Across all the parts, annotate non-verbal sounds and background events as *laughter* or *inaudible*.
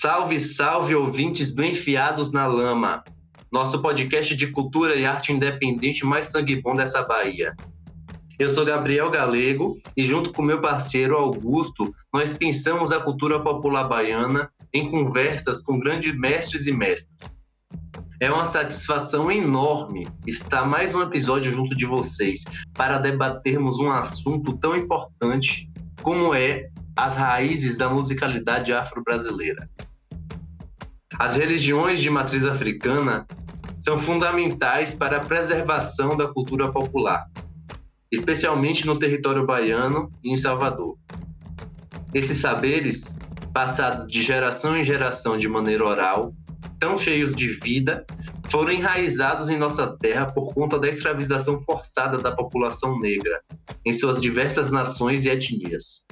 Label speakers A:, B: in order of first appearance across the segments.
A: Salve, salve, ouvintes do Enfiados na Lama, nosso podcast de cultura e arte independente mais sangue bom dessa Bahia. Eu sou Gabriel Galego e, junto com meu parceiro Augusto, nós pensamos a cultura popular baiana em conversas com grandes mestres e mestras. É uma satisfação enorme estar mais um episódio junto de vocês para debatermos um assunto tão importante como é as raízes da musicalidade afro-brasileira. As religiões de matriz africana são fundamentais para a preservação da cultura popular, especialmente no território baiano e em Salvador. Esses saberes, passados de geração em geração de maneira oral, tão cheios de vida, foram enraizados em nossa terra por conta da escravização forçada da população negra, em suas diversas nações e etnias.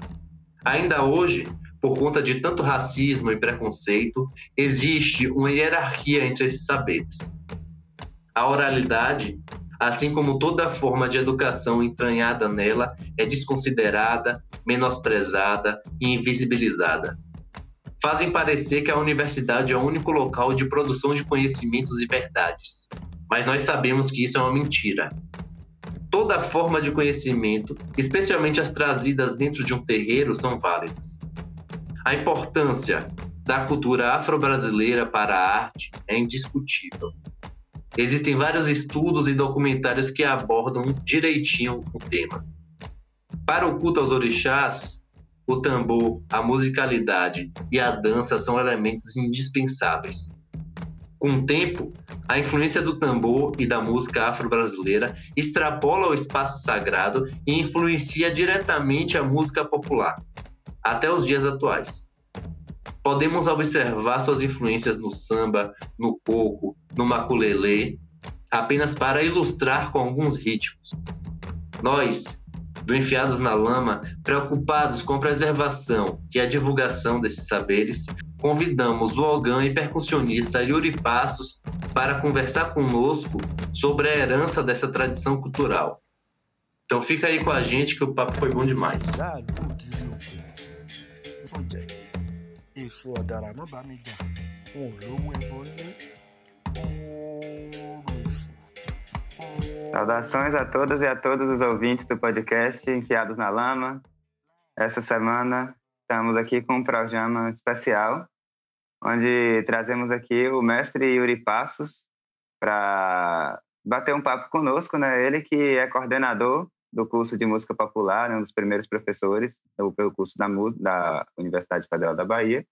A: Ainda hoje, por conta de tanto racismo e preconceito, existe uma hierarquia entre esses saberes. A oralidade, assim como toda forma de educação entranhada nela, é desconsiderada, menosprezada e invisibilizada. Fazem parecer que a universidade é o único local de produção de conhecimentos e verdades, mas nós sabemos que isso é uma mentira toda forma de conhecimento, especialmente as trazidas dentro de um terreiro, são válidas. A importância da cultura afro-brasileira para a arte é indiscutível. Existem vários estudos e documentários que abordam direitinho o tema. Para o culto aos orixás, o tambor, a musicalidade e a dança são elementos indispensáveis. Com o tempo, a influência do tambor e da música afro-brasileira extrapola o espaço sagrado e influencia diretamente a música popular, até os dias atuais. Podemos observar suas influências no samba, no coco, no maculelê, apenas para ilustrar com alguns ritmos. Nós, do Enfiados na Lama, preocupados com a preservação e a divulgação desses saberes, convidamos o ogã e percussionista Yuri Passos para conversar conosco sobre a herança dessa tradição cultural. Então fica aí com a gente que o papo foi bom demais.
B: Saudações a todas e a todos os ouvintes do podcast Enfiados na Lama. Essa semana estamos aqui com um programa especial, onde trazemos aqui o mestre Yuri Passos para bater um papo conosco, né? Ele que é coordenador do curso de música popular, né? um dos primeiros professores pelo curso da, da Universidade Federal da Bahia,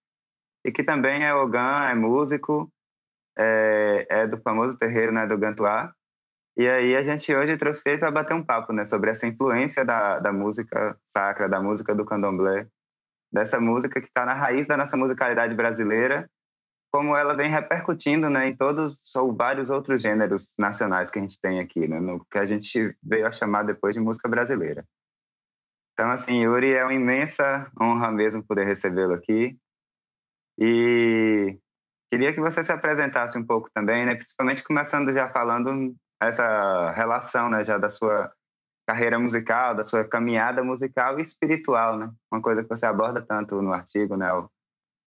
B: e que também é ogã, é músico, é, é do famoso terreiro né, do Gantuá, e aí a gente hoje trouxe ele para bater um papo, né, sobre essa influência da, da música sacra, da música do candomblé, dessa música que está na raiz da nossa musicalidade brasileira, como ela vem repercutindo, né, em todos ou vários outros gêneros nacionais que a gente tem aqui, né, no que a gente veio a chamar depois de música brasileira. Então, assim, Yuri, é uma imensa honra mesmo poder recebê-lo aqui. E queria que você se apresentasse um pouco também, né, principalmente começando já falando essa relação, né, já da sua carreira musical, da sua caminhada musical e espiritual, né? Uma coisa que você aborda tanto no artigo, né,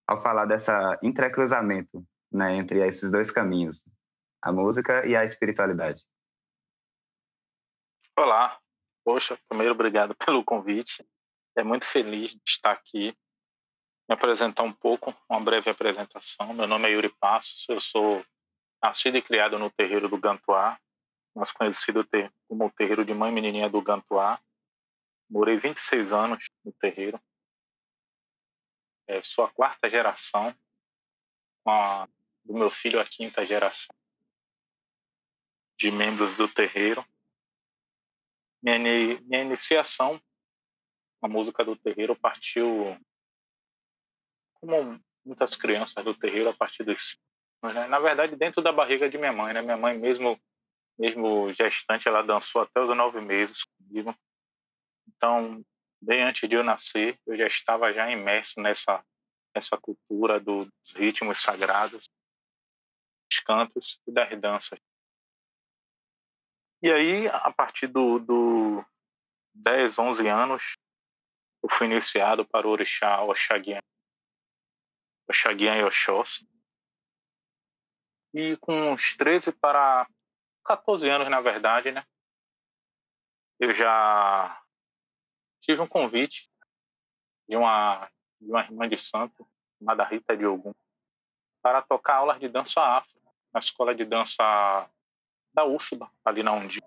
B: ao falar dessa entrecruzamento, né, entre esses dois caminhos, a música e a espiritualidade.
C: Olá. Poxa, primeiro obrigado *laughs* pelo convite. É muito feliz de estar aqui. Me apresentar um pouco, uma breve apresentação. Meu nome é Yuri Passos, eu sou nascido e criado no terreiro do Gantuá, mais conhecido como o terreiro de Mãe Menininha do Gantuá. Morei 26 anos no terreiro. É, sou a quarta geração, a, do meu filho a quinta geração de membros do terreiro. Minha, minha iniciação na música do terreiro partiu, como muitas crianças do terreiro, a partir dos. Né? Na verdade, dentro da barriga de minha mãe. Né? Minha mãe, mesmo mesmo gestante, ela dançou até os nove meses comigo. Então, bem antes de eu nascer, eu já estava já imerso nessa nessa cultura dos ritmos sagrados, dos cantos e das danças. E aí, a partir do, do 10, 11 anos, eu fui iniciado para o orixá Oxaguian. Oxaguian e Oxóssi. E com uns 13 para 14 anos, na verdade, né? Eu já tive um convite de uma, de uma irmã de santo, chamada Rita de Ogum, para tocar aulas de dança afro na escola de dança da UFBA, ali na Undi.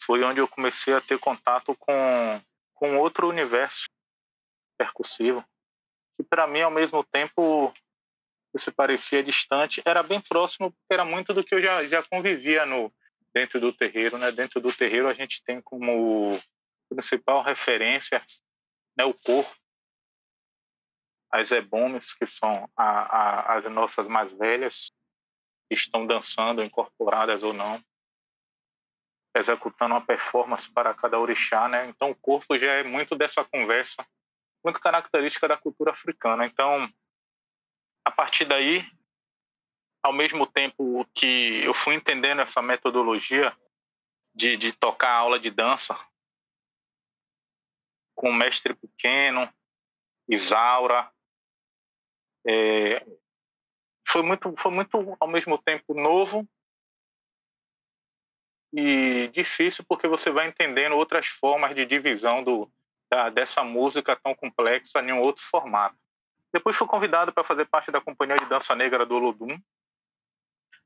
C: Foi onde eu comecei a ter contato com, com outro universo percussivo, que para mim, ao mesmo tempo, se parecia distante, era bem próximo, porque era muito do que eu já, já convivia no, dentro do terreiro. Né? Dentro do terreiro, a gente tem como principal referência né, o corpo, as ebomes, que são a, a, as nossas mais velhas, estão dançando, incorporadas ou não, executando uma performance para cada orixá, né? Então o corpo já é muito dessa conversa, muito característica da cultura africana. Então, a partir daí, ao mesmo tempo que eu fui entendendo essa metodologia de, de tocar aula de dança com o mestre pequeno, Isaura, é, foi muito, foi muito ao mesmo tempo novo e difícil porque você vai entendendo outras formas de divisão do, da, dessa música tão complexa em um outro formato. Depois fui convidado para fazer parte da companhia de dança negra do Olodum.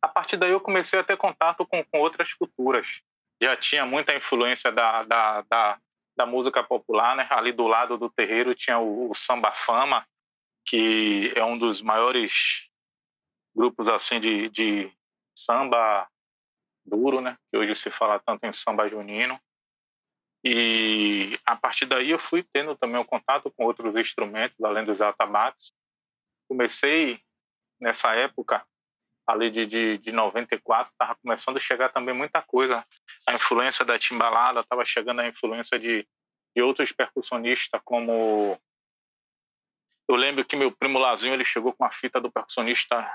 C: A partir daí eu comecei a ter contato com, com outras culturas. Já tinha muita influência da, da, da, da música popular, né? Ali do lado do terreiro tinha o, o Samba Fama, que é um dos maiores grupos assim de, de samba duro, né? Que hoje se fala tanto em samba junino. E a partir daí eu fui tendo também o contato com outros instrumentos, além dos atabaques. Comecei nessa época, ali de, de, de 94, estava começando a chegar também muita coisa. A influência da timbalada, estava chegando a influência de, de outros percussionistas, como eu lembro que meu primo Lazinho ele chegou com a fita do percussionista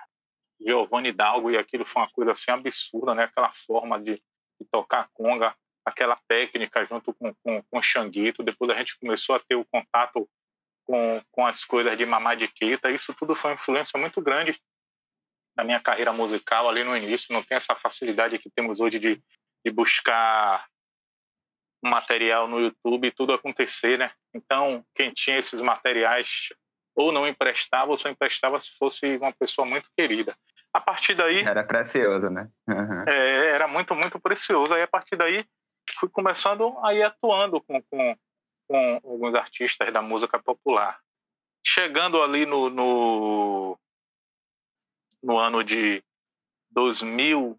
C: Giovanni Dalgo e aquilo foi uma coisa assim absurda, né? Aquela forma de, de tocar conga, aquela técnica junto com, com, com o Xanguito. Depois a gente começou a ter o contato com, com as coisas de Mamadiqueta. Isso tudo foi uma influência muito grande na minha carreira musical ali no início. Não tem essa facilidade que temos hoje de, de buscar material no YouTube e tudo acontecer, né? Então, quem tinha esses materiais ou não emprestava, ou só emprestava se fosse uma pessoa muito querida. A partir daí.
B: Era precioso, né?
C: Uhum. É, era muito, muito precioso. Aí, a partir daí, fui começando a ir atuando com, com, com alguns artistas da música popular. Chegando ali no, no, no ano de 2001,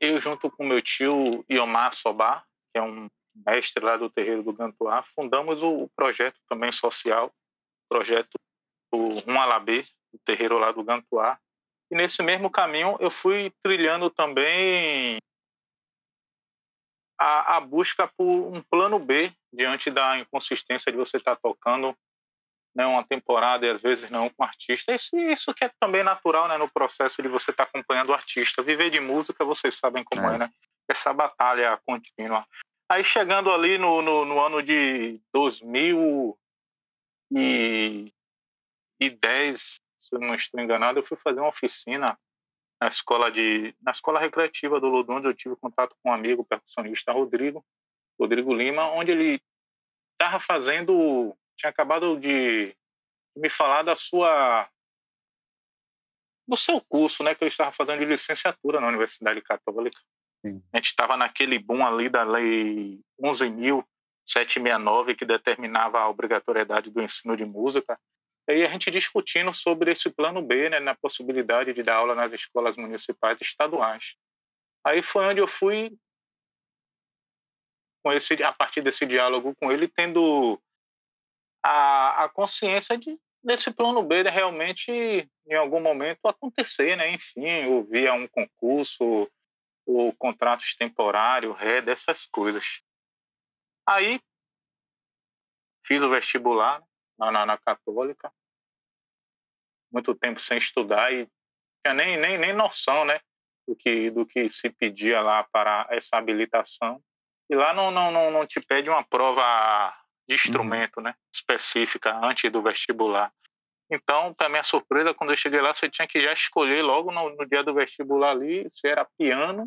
C: eu, junto com meu tio Iomar Sobar, que é um mestre lá do terreiro do Gantuá, fundamos o, projeto também social, projeto do Um Alabê, o terreiro lá do Gantuá. E nesse mesmo caminho eu fui trilhando também a, a busca por um plano B diante da inconsistência de você estar tá tocando né, uma temporada e às vezes não com artista. Isso, isso que é também natural né, no processo de você estar tá acompanhando o artista. Viver de música, vocês sabem como é, é né? Essa batalha contínua. Aí chegando ali no, no, no ano de 2010, se eu não estou enganado, eu fui fazer uma oficina na escola de na escola recreativa do Lodum, onde eu tive contato com um amigo percussionista Rodrigo, Rodrigo Lima, onde ele estava fazendo, tinha acabado de me falar da sua do seu curso, né, que ele estava fazendo de licenciatura na Universidade Católica. Sim. A gente estava naquele boom ali da Lei 11.769, que determinava a obrigatoriedade do ensino de música. E a gente discutindo sobre esse plano B, né, na possibilidade de dar aula nas escolas municipais e estaduais. Aí foi onde eu fui, com esse, a partir desse diálogo com ele, tendo a, a consciência de desse plano B de realmente, em algum momento, acontecer, né? Enfim, ou via um concurso, ou contratos temporários, ré, dessas coisas. Aí fiz o vestibular na, na, Católica, muito tempo sem estudar e tinha nem, nem, nem noção né, do, que, do que se pedia lá para essa habilitação. E lá não, não, não, não te pede uma prova de instrumento, uhum. né? Específica, antes do vestibular. Então, para minha surpresa, quando eu cheguei lá, você tinha que já escolher logo no, no dia do vestibular ali se era piano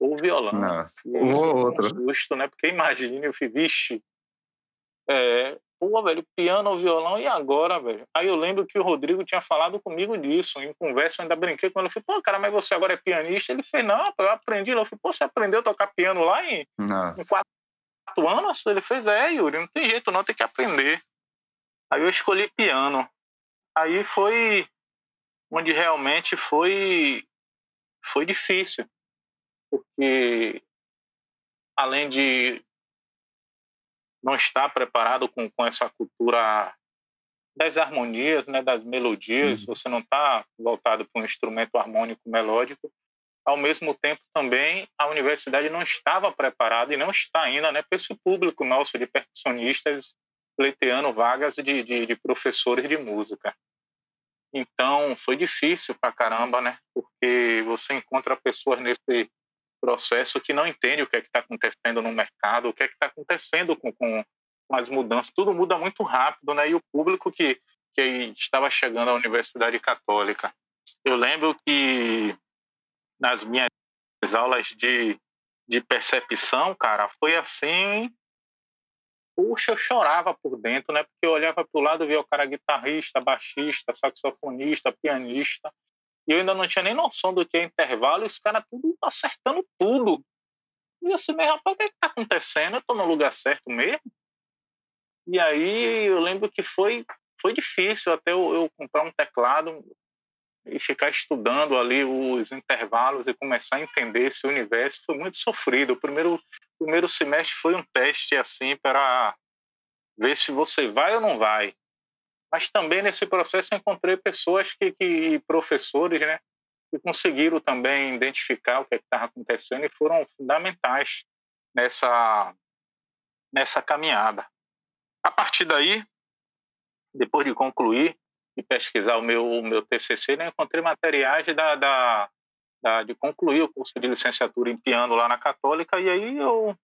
C: ou violão.
B: Nossa,
C: um ou outro. Um susto, né? Porque imagine, eu fui, vixe, é, pô, velho, piano ou violão, e agora, velho? Aí eu lembro que o Rodrigo tinha falado comigo disso, em conversa, eu ainda brinquei com ele, eu falei, pô, cara, mas você agora é pianista? Ele fez, não, eu aprendi. Eu falei, pô, você aprendeu a tocar piano lá em, em quatro, quatro anos? Ele fez, é, Yuri, não tem jeito não, tem que aprender. Aí eu escolhi piano. Aí foi onde realmente foi foi difícil, porque além de não estar preparado com, com essa cultura das harmonias, né, das melodias, uhum. você não está voltado para um instrumento harmônico melódico. Ao mesmo tempo, também a universidade não estava preparada e não está ainda né, para esse público nosso de percussionistas pleiteando vagas de, de, de professores de música. Então, foi difícil para caramba, né? Porque você encontra pessoas nesse processo que não entende o que é está acontecendo no mercado, o que é está acontecendo com, com, com, as mudanças. Tudo muda muito rápido, né? E o público que, que estava chegando à Universidade Católica. Eu lembro que nas minhas aulas de, de percepção, cara, foi assim puxa, eu chorava por dentro, né? Porque eu olhava para o lado e via o cara guitarrista, baixista, saxofonista, pianista, e eu ainda não tinha nem noção do que é intervalo, e os caras tudo acertando tudo. E assim, meu rapaz, o que é está acontecendo? Eu estou no lugar certo mesmo? E aí eu lembro que foi, foi difícil até eu, eu comprar um teclado e ficar estudando ali os intervalos e começar a entender esse universo foi muito sofrido. O primeiro primeiro semestre foi um teste assim para ver se você vai ou não vai. Mas também nesse processo encontrei pessoas que, que professores, né, que conseguiram também identificar o que é estava acontecendo e foram fundamentais nessa nessa caminhada. A partir daí, depois de concluir e pesquisar o meu o meu TCC, né, encontrei materiais da, da da, de concluir o curso de licenciatura em piano lá na Católica, e aí eu,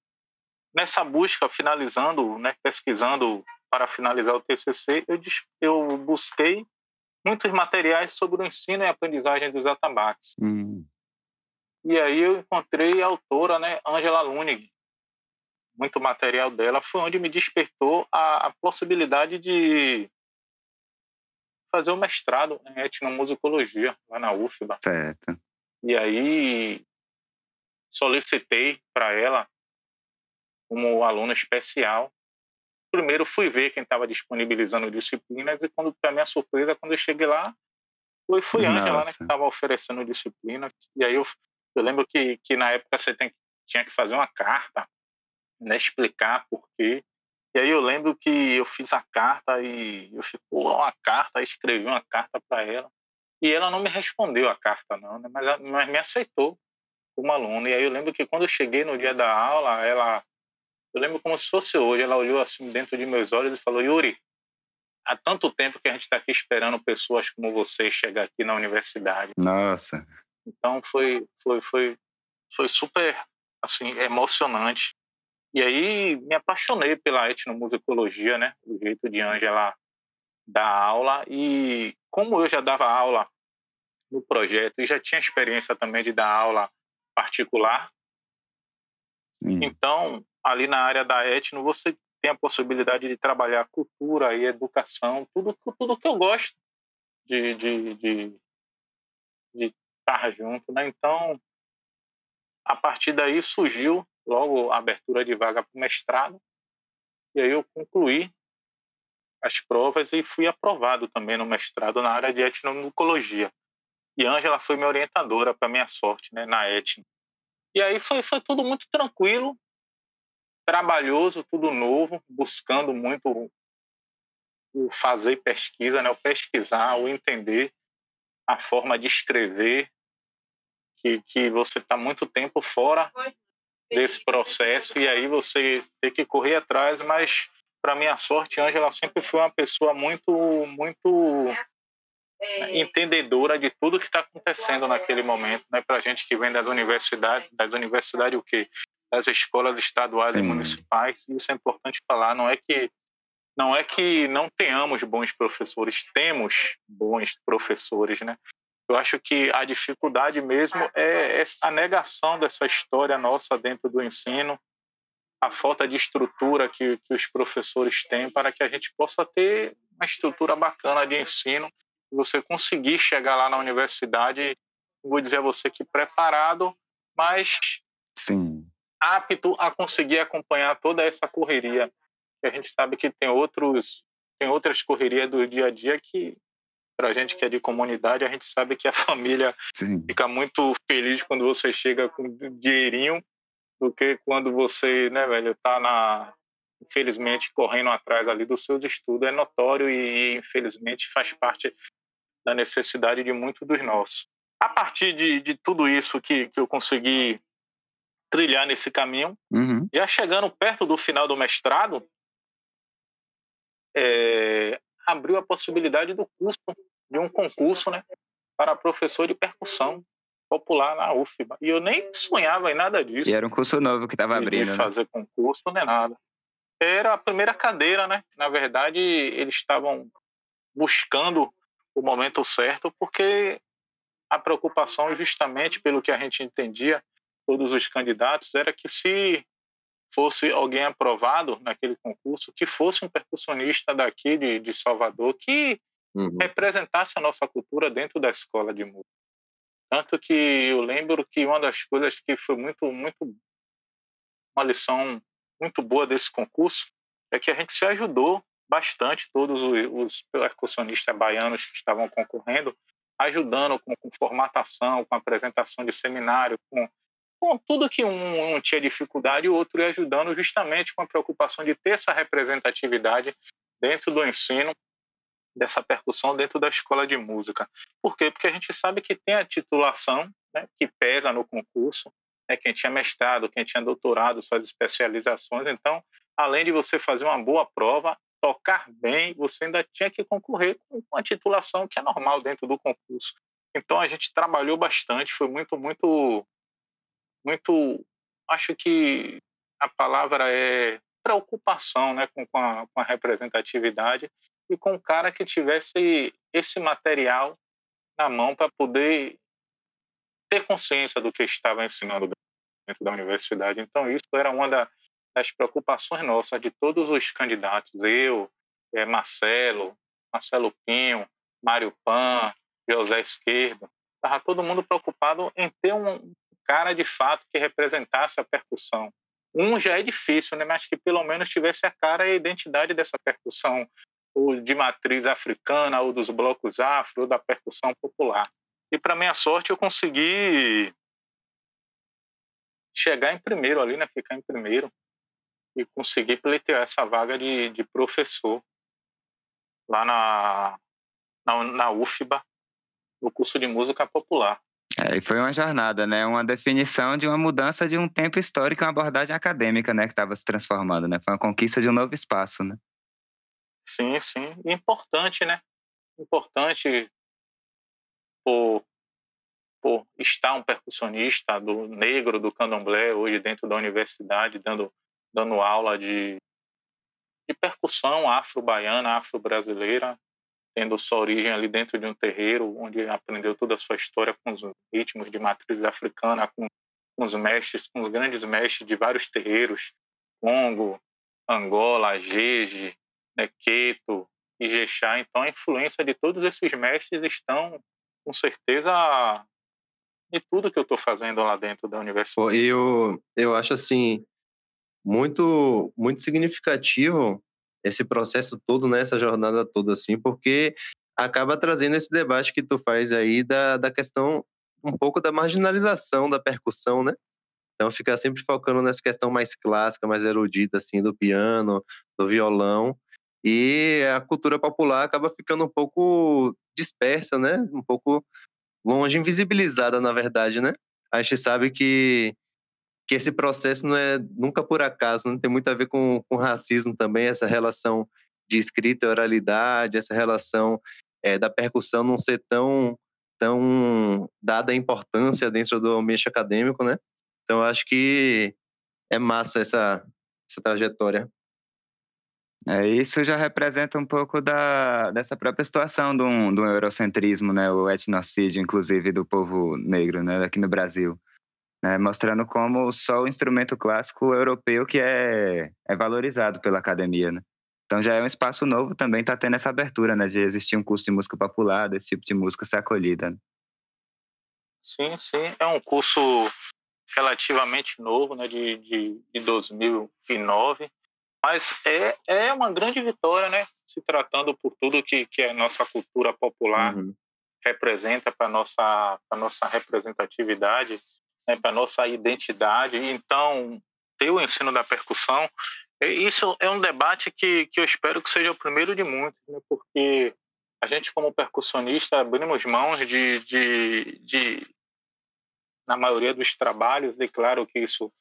C: nessa busca, finalizando, né, pesquisando para finalizar o TCC, eu, eu busquei muitos materiais sobre o ensino e aprendizagem dos atabaques.
B: Hum.
C: E aí eu encontrei a autora, né, Angela Lunig. Muito material dela foi onde me despertou a, a possibilidade de fazer o mestrado em etnomusicologia lá na UFBA.
B: Certo.
C: E aí solicitei para ela como aluna especial. Primeiro fui ver quem estava disponibilizando disciplinas e quando para minha surpresa quando eu cheguei lá foi foi Ângela né, que estava oferecendo disciplinas e aí eu, eu lembro que, que na época você tem, tinha que fazer uma carta né, explicar por quê e aí eu lembro que eu fiz a carta e eu fiz uma carta escrevi uma carta para ela e ela não me respondeu a carta, não, né? mas, mas me aceitou como aluna. E aí eu lembro que quando eu cheguei no dia da aula, ela. Eu lembro como se fosse hoje. Ela olhou assim dentro de meus olhos e falou: Yuri, há tanto tempo que a gente está aqui esperando pessoas como você chegar aqui na universidade.
B: Nossa.
C: Então foi, foi, foi, foi super assim, emocionante. E aí me apaixonei pela etnomusicologia, né? O jeito de Ângela dar aula e como eu já dava aula no projeto e já tinha experiência também de dar aula particular, Então ali na área da etno você tem a possibilidade de trabalhar cultura e educação, tudo tudo que eu gosto de, de, de, de estar junto, né? Então a partir daí surgiu logo a abertura de vaga para o mestrado e aí eu concluí as provas e fui aprovado também no mestrado na área de etnomusicologia. E Ângela foi minha orientadora, para minha sorte, né, na etno. E aí foi, foi tudo muito tranquilo, trabalhoso, tudo novo, buscando muito o fazer pesquisa, né, o pesquisar, o entender a forma de escrever, que, que você está muito tempo fora desse processo e aí você tem que correr atrás, mas para minha sorte, Ângela sempre foi uma pessoa muito, muito é. entendedora de tudo que está acontecendo naquele momento, né? Para gente que vem das universidades, das universidades o quê? das escolas estaduais Sim. e municipais. Isso é importante falar. Não é que não é que não tenhamos bons professores, temos bons professores, né? Eu acho que a dificuldade mesmo é a negação dessa história nossa dentro do ensino, a falta de estrutura que, que os professores têm para que a gente possa ter uma estrutura bacana de ensino você conseguir chegar lá na universidade, vou dizer a você que preparado, mas
B: Sim.
C: apto a conseguir acompanhar toda essa correria. A gente sabe que tem outros tem outras correrias do dia a dia que para a gente que é de comunidade, a gente sabe que a *laughs* família Sim. fica muito feliz quando você chega com dinheirinho do que quando você, né, velho, tá na infelizmente correndo atrás ali dos seus estudos é notório e infelizmente faz parte da necessidade de muitos dos nossos. A partir de, de tudo isso que, que eu consegui trilhar nesse caminho,
B: uhum.
C: já chegando perto do final do mestrado, é, abriu a possibilidade do curso, de um concurso, né, para professor de percussão popular na UFBA. E eu nem sonhava em nada disso.
B: E era um curso novo que estava abrindo. De
C: né? fazer né? concurso, nem nada. Era a primeira cadeira, né? Na verdade, eles estavam buscando o momento certo, porque a preocupação, justamente pelo que a gente entendia, todos os candidatos, era que se fosse alguém aprovado naquele concurso, que fosse um percussionista daqui de, de Salvador, que uhum. representasse a nossa cultura dentro da escola de música. Tanto que eu lembro que uma das coisas que foi muito, muito uma lição muito boa desse concurso é que a gente se ajudou bastante, todos os percussionistas baianos que estavam concorrendo, ajudando com, com formatação, com apresentação de seminário, com com tudo que um, um tinha dificuldade, o outro ia ajudando justamente com a preocupação de ter essa representatividade dentro do ensino dessa percussão dentro da escola de música. Por quê? Porque a gente sabe que tem a titulação, né, que pesa no concurso, né, quem tinha mestrado, quem tinha doutorado, suas especializações. Então, além de você fazer uma boa prova, tocar bem, você ainda tinha que concorrer com a titulação que é normal dentro do concurso. Então, a gente trabalhou bastante, foi muito, muito muito, acho que a palavra é preocupação né, com, a, com a representatividade e com o cara que tivesse esse material na mão para poder ter consciência do que estava ensinando dentro da universidade. Então, isso era uma da, das preocupações nossas, de todos os candidatos. Eu, é, Marcelo, Marcelo Pinho, Mário Pan, José Esquerdo. Estava todo mundo preocupado em ter um, cara de fato que representasse a percussão. Um já é difícil, né? mas que pelo menos tivesse a cara e a identidade dessa percussão, ou de matriz africana, ou dos blocos afro, ou da percussão popular. E, para minha sorte, eu consegui chegar em primeiro ali, né? ficar em primeiro, e conseguir pleitear essa vaga de, de professor lá na, na, na UFBA, no curso de música popular.
B: É, e foi uma jornada, né? Uma definição de uma mudança de um tempo histórico, uma abordagem acadêmica, né? Que estava se transformando, né? Foi uma conquista de um novo espaço, né?
C: Sim, sim. Importante, né? Importante por, por estar um percussionista do negro do candomblé hoje dentro da universidade, dando, dando aula de, de percussão afro-baiana, afro-brasileira, tendo sua origem ali dentro de um terreiro, onde aprendeu toda a sua história com os ritmos de matriz africana, com, com os mestres, com os grandes mestres de vários terreiros, Congo, Angola, Jeje, né, Queto, Ijexá. Então, a influência de todos esses mestres estão, com certeza, de tudo que eu estou fazendo lá dentro da universidade.
A: Eu, eu acho, assim, muito, muito significativo esse processo todo, né, essa jornada toda, assim, porque acaba trazendo esse debate que tu faz aí da, da questão um pouco da marginalização da percussão, né? Então fica sempre focando nessa questão mais clássica, mais erudita, assim, do piano, do violão, e a cultura popular acaba ficando um pouco dispersa, né? Um pouco longe, invisibilizada, na verdade, né? A gente sabe que que esse processo não é nunca por acaso, não né? tem muito a ver com, com racismo também, essa relação de escrita e oralidade, essa relação é, da percussão não ser tão, tão dada a importância dentro do ambiente acadêmico, né? Então, acho que é massa essa, essa trajetória.
B: É, isso já representa um pouco da, dessa própria situação do, do eurocentrismo, né, o etnocídio, inclusive, do povo negro né, aqui no Brasil. Né, mostrando como só o instrumento clássico europeu que é, é valorizado pela academia. Né? Então já é um espaço novo também, está tendo essa abertura né, de existir um curso de música popular, desse tipo de música ser acolhida. Né?
C: Sim, sim, é um curso relativamente novo, né, de, de, de 2009, mas é, é uma grande vitória, né? Se tratando por tudo que, que a nossa cultura popular uhum. representa para nossa para nossa representatividade, né? para nossa identidade. Então, ter o ensino da percussão, isso é um debate que, que eu espero que seja o primeiro de muitos, né? Porque a gente como percussionista abrimos mãos de, de, de na maioria dos trabalhos, declaro que isso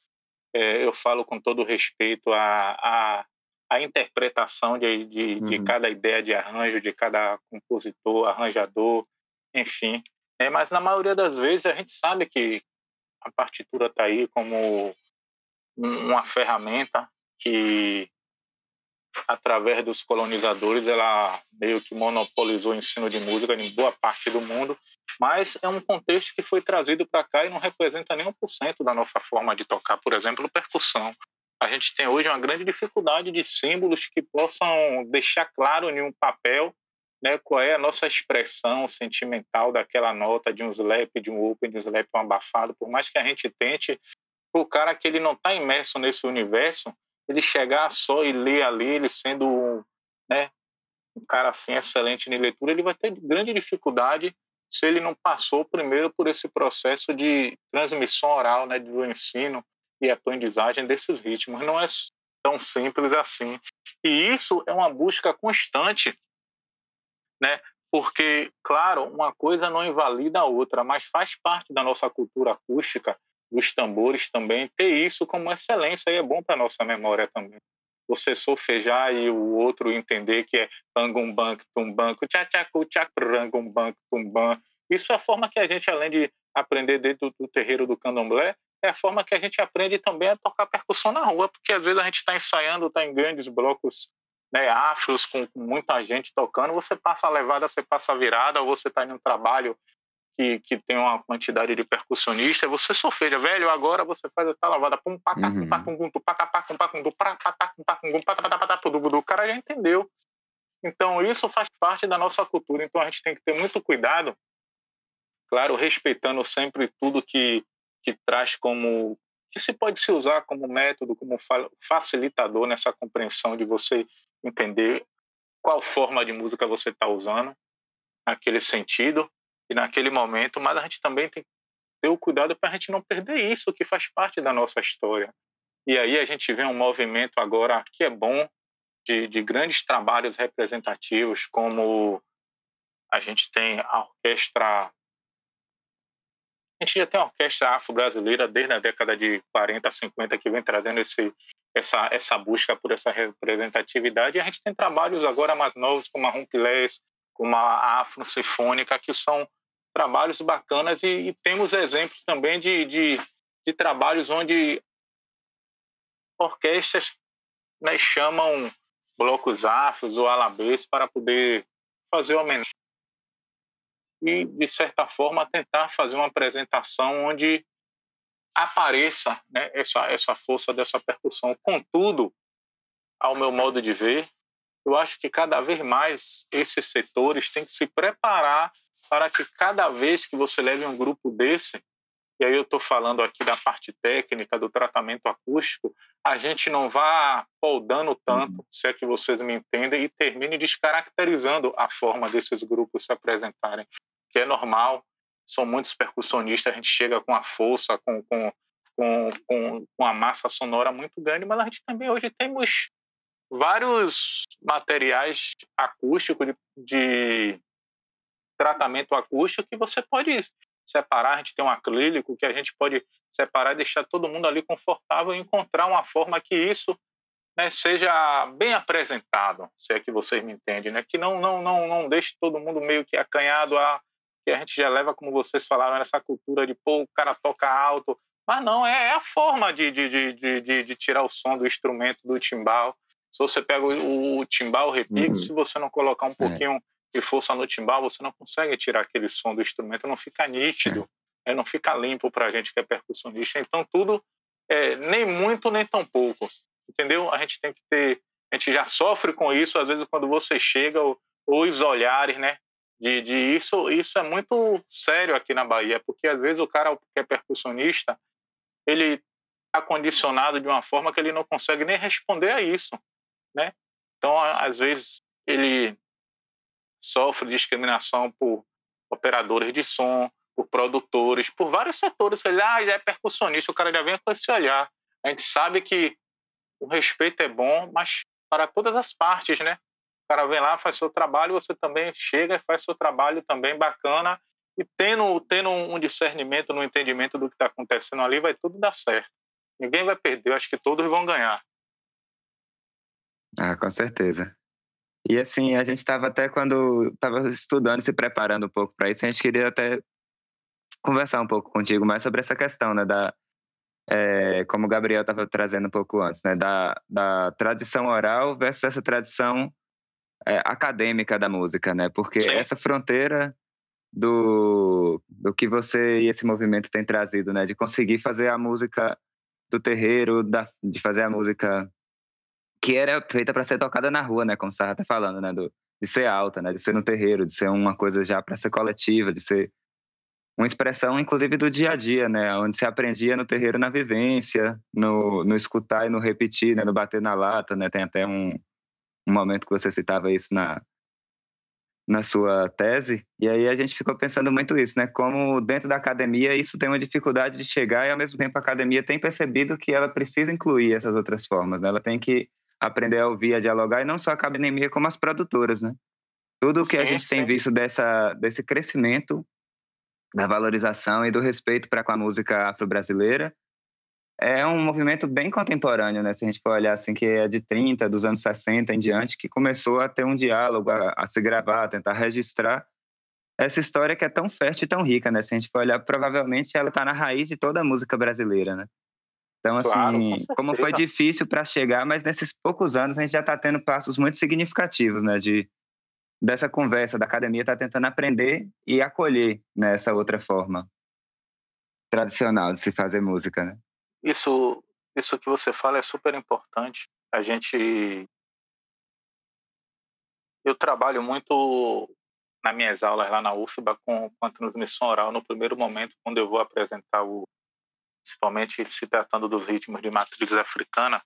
C: é, eu falo com todo respeito a, a, a interpretação de, de, uhum. de, cada ideia de arranjo, de cada compositor, arranjador, enfim. É, mas na maioria das vezes a gente sabe que a partitura está aí como uma ferramenta que através dos colonizadores ela meio que monopolizou o ensino de música em boa parte do mundo mas é um contexto que foi trazido para cá e não representa nem por cento da nossa forma de tocar, por exemplo, percussão. A gente tem hoje uma grande dificuldade de símbolos que possam deixar claro em um papel né, qual é a nossa expressão sentimental daquela nota de um slap, de um open, de um slap um abafado. Por mais que a gente tente, o cara que ele não está imerso nesse universo, ele chegar só e ler ali, ele sendo né, um cara assim excelente em leitura, ele vai ter grande dificuldade se ele não passou primeiro por esse processo de transmissão oral, né, do ensino e aprendizagem desses ritmos. Não é tão simples assim. E isso é uma busca constante, né? Porque, claro, uma coisa não invalida a outra, mas faz parte da nossa cultura acústica, dos tambores também, ter isso como excelência e é bom para a nossa memória também você solfejar e o outro entender que é banco tumbanco, tchachacu, tchacrangumbank, tumban. Isso é a forma que a gente, além de aprender dentro do terreiro do candomblé, é a forma que a gente aprende também a tocar percussão na rua, porque às vezes a gente está ensaiando, está em grandes blocos né, afros, com, com, muita gente tocando, você passa a levada, você passa a virada, ou você está em um trabalho que, que tem uma quantidade de percussionistas, você sofreja, velho, agora você faz essa lavada, pum, pata, pum, pum, pum, o cara já entendeu. Então, isso faz parte da nossa cultura, então a gente tem que ter muito cuidado, claro, respeitando sempre tudo que, que traz como que se pode se usar como método, como facilitador nessa compreensão de você entender qual forma de música você está usando naquele sentido e naquele momento, mas a gente também tem que ter o cuidado para a gente não perder isso, que faz parte da nossa história. E aí a gente vê um movimento agora que é bom, de, de grandes trabalhos representativos, como a gente tem a orquestra. A gente já tem a orquestra afro-brasileira desde a década de 40, 50, que vem trazendo esse, essa, essa busca por essa representatividade. E a gente tem trabalhos agora mais novos, como a Rumpilés, como a Afro-Sinfônica, que são trabalhos bacanas e, e temos exemplos também de, de, de, trabalhos onde orquestras né, chamam blocos afros ou alabês para poder fazer homenagem e, de certa forma, tentar fazer uma apresentação onde apareça né, essa, essa força dessa percussão. Contudo, ao meu modo de ver, eu acho que cada vez mais esses setores têm que se preparar para que cada vez que você leve um grupo desse, e aí eu estou falando aqui da parte técnica, do tratamento acústico, a gente não vá poldando tanto, uhum. se é que vocês me entendem, e termine descaracterizando a forma desses grupos se apresentarem, que é normal, são muitos percussionistas, a gente chega com a força, com, com, com, com, com a massa sonora muito grande, mas a gente também hoje temos vários materiais acústicos de, de tratamento acústico que você pode separar. A gente tem um acrílico que a gente pode separar e deixar todo mundo ali confortável e encontrar uma forma que isso né, seja bem apresentado, se é que vocês me entendem, né? que não, não, não, não deixe todo mundo meio que acanhado a que a gente já leva, como vocês falaram, essa cultura de pô, o cara toca alto, Mas não, é, é a forma de, de, de, de, de tirar o som do instrumento, do timbal. Se você pega o, o timbal, o repique, uhum. se você não colocar um é. pouquinho é. De força no timbal, você não consegue tirar aquele som do instrumento, não fica nítido, é. não fica limpo para a gente que é percussionista. Então, tudo, é, nem muito, nem tão pouco. Entendeu? A gente tem que ter. A gente já sofre com isso, às vezes, quando você chega, os olhares, né? De, de isso, isso é muito sério aqui na Bahia, porque às vezes o cara que é percussionista, ele está condicionado de uma forma que ele não consegue nem responder a isso né? Então, às vezes, ele sofre discriminação por operadores de som, por produtores, por vários setores. Ele ah, já é percussionista, o cara já vem com esse olhar. A gente sabe que o respeito é bom, mas para todas as partes, né? O cara vem lá, faz seu trabalho, você também chega e faz seu trabalho também bacana. E tendo, tendo um discernimento, um entendimento do que está acontecendo ali, vai tudo dar certo. Ninguém vai perder, eu acho que todos vão ganhar.
B: Ah, com certeza. E assim, a gente estava até quando estava estudando, se preparando um pouco para isso, a gente queria até conversar um pouco contigo mais sobre essa questão, né, da é, como o Gabriel estava trazendo um pouco antes, né, da, da tradição oral versus essa tradição é, acadêmica da música, né, porque Sim. essa fronteira do, do que você e esse movimento tem trazido, né, de conseguir fazer a música do terreiro, da, de fazer a música que era feita para ser tocada na rua, né? Como você estava falando, né? Do, de ser alta, né? De ser no terreiro, de ser uma coisa já para ser coletiva, de ser uma expressão, inclusive, do dia a dia, né? Onde se aprendia no terreiro na vivência, no, no escutar e no repetir, né? No bater na lata, né? Tem até um, um momento que você citava isso na, na sua tese, e aí a gente ficou pensando muito isso, né? Como dentro da academia isso tem uma dificuldade de chegar e ao mesmo tempo a academia tem percebido que ela precisa incluir essas outras formas, né? Ela tem que aprender a ouvir, a dialogar, e não só a academia, como as produtoras, né? Tudo o que sim, a gente sim. tem visto dessa, desse crescimento, da valorização e do respeito para com a música afro-brasileira, é um movimento bem contemporâneo, né? Se a gente for olhar assim, que é de 30, dos anos 60 em diante, que começou a ter um diálogo, a, a se gravar, a tentar registrar essa história que é tão fértil e tão rica, né? Se a gente for olhar, provavelmente ela está na raiz de toda a música brasileira, né? Então, assim, claro, como foi difícil para chegar, mas nesses poucos anos a gente já está tendo passos muito significativos, né? De, dessa conversa da academia está tentando aprender e acolher nessa né, outra forma tradicional de se fazer música, né?
C: Isso, isso que você fala é super importante. A gente, eu trabalho muito nas minhas aulas lá na UFBA com, com a transmissão oral no primeiro momento, quando eu vou apresentar o, principalmente se tratando dos ritmos de matriz africana,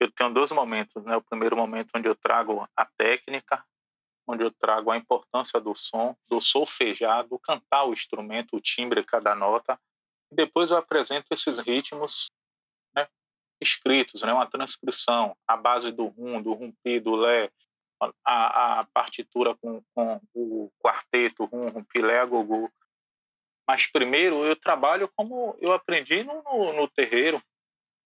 C: eu tenho dois momentos, né? O primeiro momento onde eu trago a técnica, onde eu trago a importância do som, do solfejar, do cantar o instrumento, o timbre cada nota, e depois eu apresento esses ritmos né, escritos, né? Uma transcrição, a base do rum, do rumpi, do lé, a, a partitura com, com o quarteto, rum, rumpi, lé, gogô, mas primeiro eu trabalho como eu aprendi no, no, no terreiro,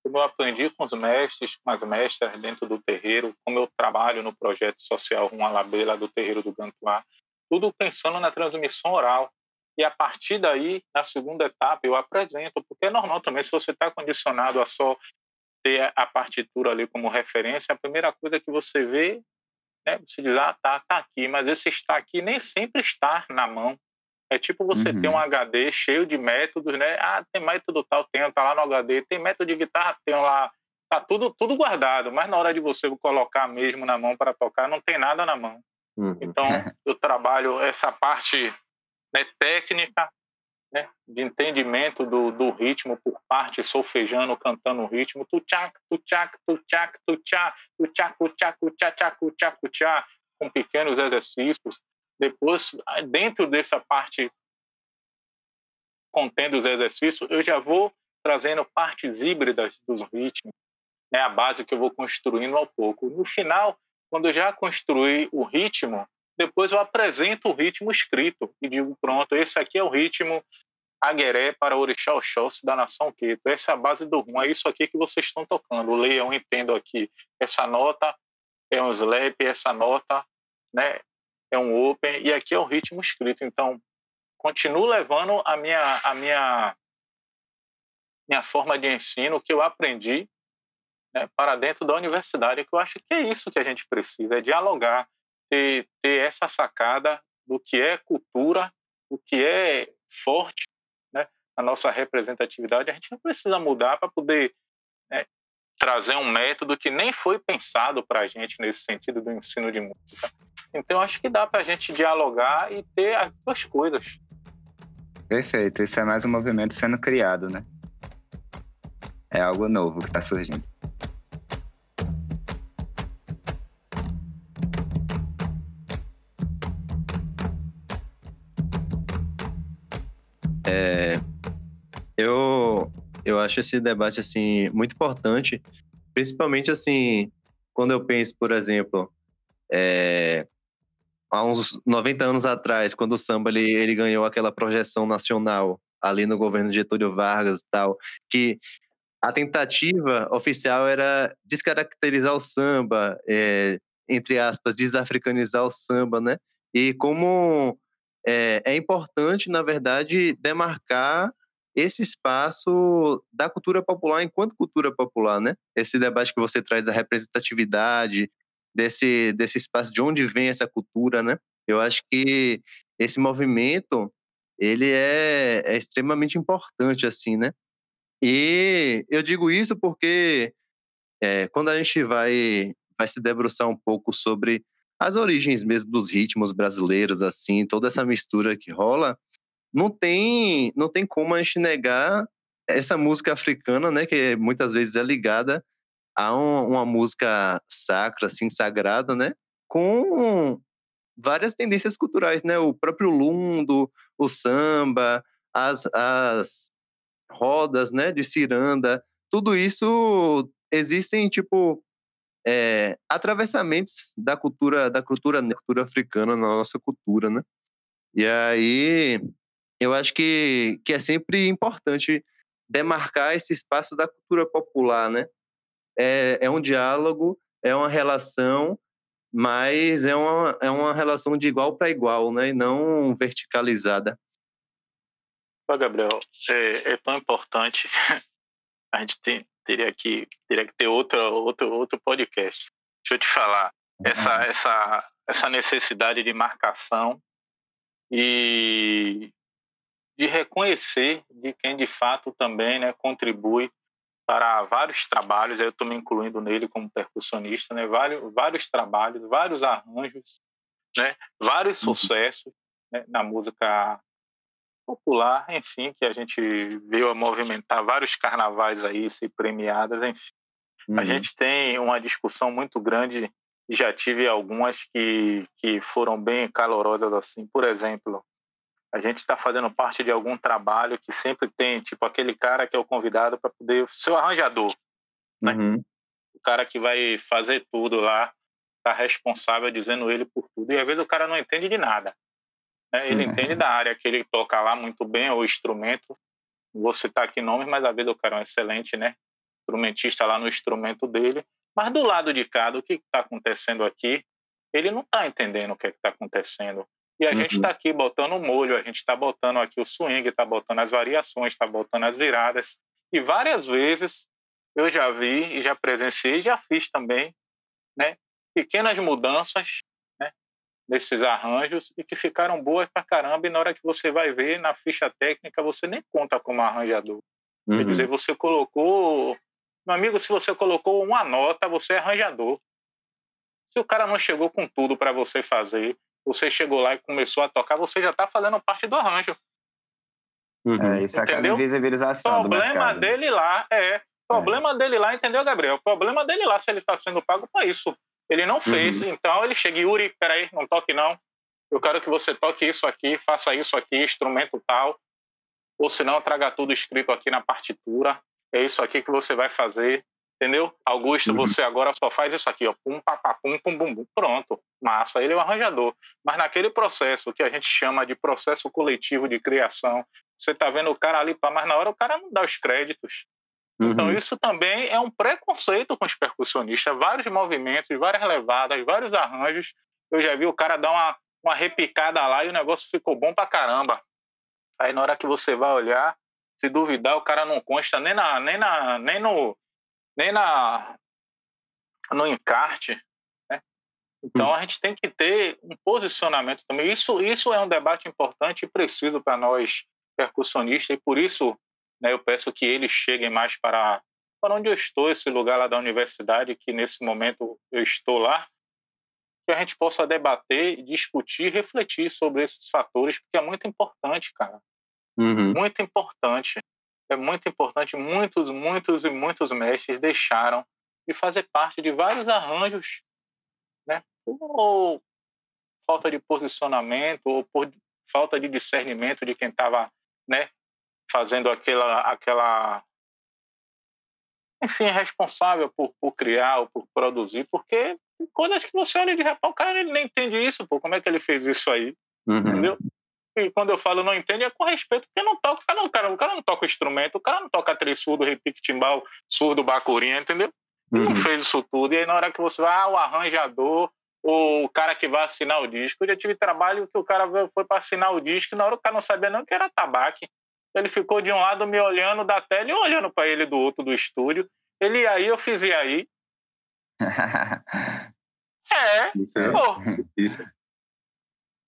C: como eu aprendi com os mestres, com as mestras dentro do terreiro, como eu trabalho no projeto social Uma Labela do terreiro do Gantuá, tudo pensando na transmissão oral. E a partir daí, na segunda etapa, eu apresento, porque é normal também, se você está condicionado a só ter a partitura ali como referência, a primeira coisa que você vê, né, você diz, ah, tá, tá aqui, mas esse está aqui nem sempre está na mão. É tipo você uhum. ter um HD cheio de métodos, né? Ah, tem método tal, tem, tá lá no HD. Tem método de guitarra, tem lá. Tá tudo, tudo guardado, mas na hora de você colocar mesmo na mão para tocar, não tem nada na mão. Uhum. Então, *laughs* eu trabalho essa parte né, técnica, né, de entendimento do, do ritmo por parte, solfejando, cantando o ritmo, tu tchac, tu tchac, tu tchac, tu tchac, tu tchac, tu tchac, tu tchac, tu tchac, tu tchac, com pequenos exercícios depois, dentro dessa parte contendo os exercícios, eu já vou trazendo partes híbridas dos ritmos, né, a base que eu vou construindo ao pouco. No final, quando eu já construí o ritmo, depois eu apresento o ritmo escrito e digo, pronto, esse aqui é o ritmo Agueré para Orixá Oxóssi da Nação Queto. Essa é a base do rum, é isso aqui que vocês estão tocando. Leiam, entendo aqui. Essa nota é um slap, essa nota né, é um open e aqui é o ritmo escrito. Então, continuo levando a minha a minha minha forma de ensino, o que eu aprendi né, para dentro da universidade, que eu acho que é isso que a gente precisa, é dialogar, ter, ter essa sacada do que é cultura, o que é forte, né, a nossa representatividade, a gente não precisa mudar para poder né, trazer um método que nem foi pensado para a gente nesse sentido do ensino de música. Então, acho que dá para a gente dialogar e ter as duas coisas.
B: Perfeito. Isso é mais um movimento sendo criado, né? É algo novo que está surgindo.
A: É, eu, eu acho esse debate assim muito importante, principalmente assim quando eu penso, por exemplo, é, há uns 90 anos atrás, quando o samba ele, ele ganhou aquela projeção nacional ali no governo de Getúlio Vargas e tal, que a tentativa oficial era descaracterizar o samba, é, entre aspas, desafricanizar o samba, né? E como é, é importante, na verdade, demarcar esse espaço da cultura popular enquanto cultura popular, né? Esse debate que você traz da representatividade, desse, desse espaço de onde vem essa cultura, né? Eu acho que esse movimento, ele é, é extremamente importante, assim, né? E eu digo isso porque é, quando a gente vai, vai se debruçar um pouco sobre as origens mesmo dos ritmos brasileiros, assim, toda essa mistura que rola, não tem, não tem como a gente negar essa música africana, né, que muitas vezes é ligada a um, uma música sacra, assim, sagrada, né, com várias tendências culturais, né, o próprio lundo, o samba, as, as rodas, né, de ciranda, tudo isso existem, tipo, é, atravessamentos da cultura da cultura, cultura africana na nossa cultura, né? E aí eu acho que, que é sempre importante demarcar esse espaço da cultura popular, né? É, é um diálogo, é uma relação, mas é uma, é uma relação de igual para igual, né? E não verticalizada.
C: Gabriel, é, é tão importante *laughs* a gente tem, teria que teria que ter outro outro outro podcast. Deixa eu te falar essa uhum. essa essa necessidade de marcação e de reconhecer de quem de fato também né, contribui para vários trabalhos, eu estou me incluindo nele como percussionista, né, vários, vários trabalhos, vários arranjos, né, vários uhum. sucessos né, na música popular, enfim, que a gente veio a movimentar vários carnavais aí, se premiadas, enfim. Uhum. A gente tem uma discussão muito grande e já tive algumas que, que foram bem calorosas assim. Por exemplo, a gente está fazendo parte de algum trabalho que sempre tem, tipo, aquele cara que é o convidado para poder ser o arranjador, né? Uhum. O cara que vai fazer tudo lá, tá responsável dizendo ele por tudo. E às vezes o cara não entende de nada. Né? Ele uhum. entende da área que ele toca lá muito bem, o instrumento. Vou citar aqui nomes, mas a vezes o cara é um excelente né? instrumentista lá no instrumento dele. Mas do lado de cá, o que está acontecendo aqui, ele não está entendendo o que é está acontecendo. E a uhum. gente está aqui botando o molho, a gente está botando aqui o swing, está botando as variações, está botando as viradas. E várias vezes eu já vi e já presenciei, já fiz também, né, pequenas mudanças nesses arranjos e que ficaram boas pra caramba. E na hora que você vai ver na ficha técnica, você nem conta como arranjador. Uhum. Quer dizer, você colocou. Meu amigo, se você colocou uma nota, você é arranjador. Se o cara não chegou com tudo para você fazer, você chegou lá e começou a tocar, você já está fazendo parte do arranjo.
B: Uhum. É, isso é entendeu?
C: O problema dele lá é. Problema é. dele lá, entendeu, Gabriel? O problema dele lá se ele está sendo pago para isso. Ele não fez, uhum. então ele chega, Yuri, peraí, não toque não. Eu quero que você toque isso aqui, faça isso aqui, instrumento tal. Ou se não, traga tudo escrito aqui na partitura. É isso aqui que você vai fazer, entendeu? Augusto, uhum. você agora só faz isso aqui, ó, pum, papá, pum, pum, bum, bum. Pronto, massa. Ele é o arranjador. Mas naquele processo que a gente chama de processo coletivo de criação, você tá vendo o cara ali, mas na hora o cara não dá os créditos. Então, uhum. Então, isso também é um preconceito com os percussionistas. Vários movimentos, várias levadas, vários arranjos. Eu já vi o cara dar uma, uma repicada lá e o negócio ficou bom pra caramba. Aí, na hora que você vai olhar, Se duvidar, o cara não consta nem na, nem na, nem no, nem na, no encarte. Né? Então hum. a gente tem que ter um posicionamento também. Isso, isso é um debate importante e preciso para nós percussionistas e por isso né, eu peço que eles cheguem mais para para onde eu estou, esse lugar lá da universidade, que nesse momento eu estou lá, que a gente possa debater, discutir, refletir sobre esses fatores, porque é muito importante, cara. Uhum. Muito importante. É muito importante. Muitos, muitos e muitos mestres deixaram de fazer parte de vários arranjos, né? Ou falta de posicionamento, ou por falta de discernimento de quem estava, né? Fazendo aquela, aquela enfim, é responsável por, por criar ou por produzir, porque coisas que você olha de repente, o cara ele nem entende isso, pô, como é que ele fez isso aí, uhum. entendeu? E quando eu falo não entende, é com respeito, porque não toca, o cara, não, cara, o cara não toca o instrumento, o cara não toca três surdo, repique timbal, surdo, bacurinha, entendeu? Uhum. não fez isso tudo. E aí na hora que você vai, ah, o arranjador, o cara que vai assinar o disco, eu já tive trabalho que o cara foi para assinar o disco, e na hora o cara não sabia não que era tabaque. Ele ficou de um lado me olhando da tela e olhando para ele do outro do estúdio. Ele ia aí, eu fiz e aí. *laughs* é. Isso é. Pô. Isso.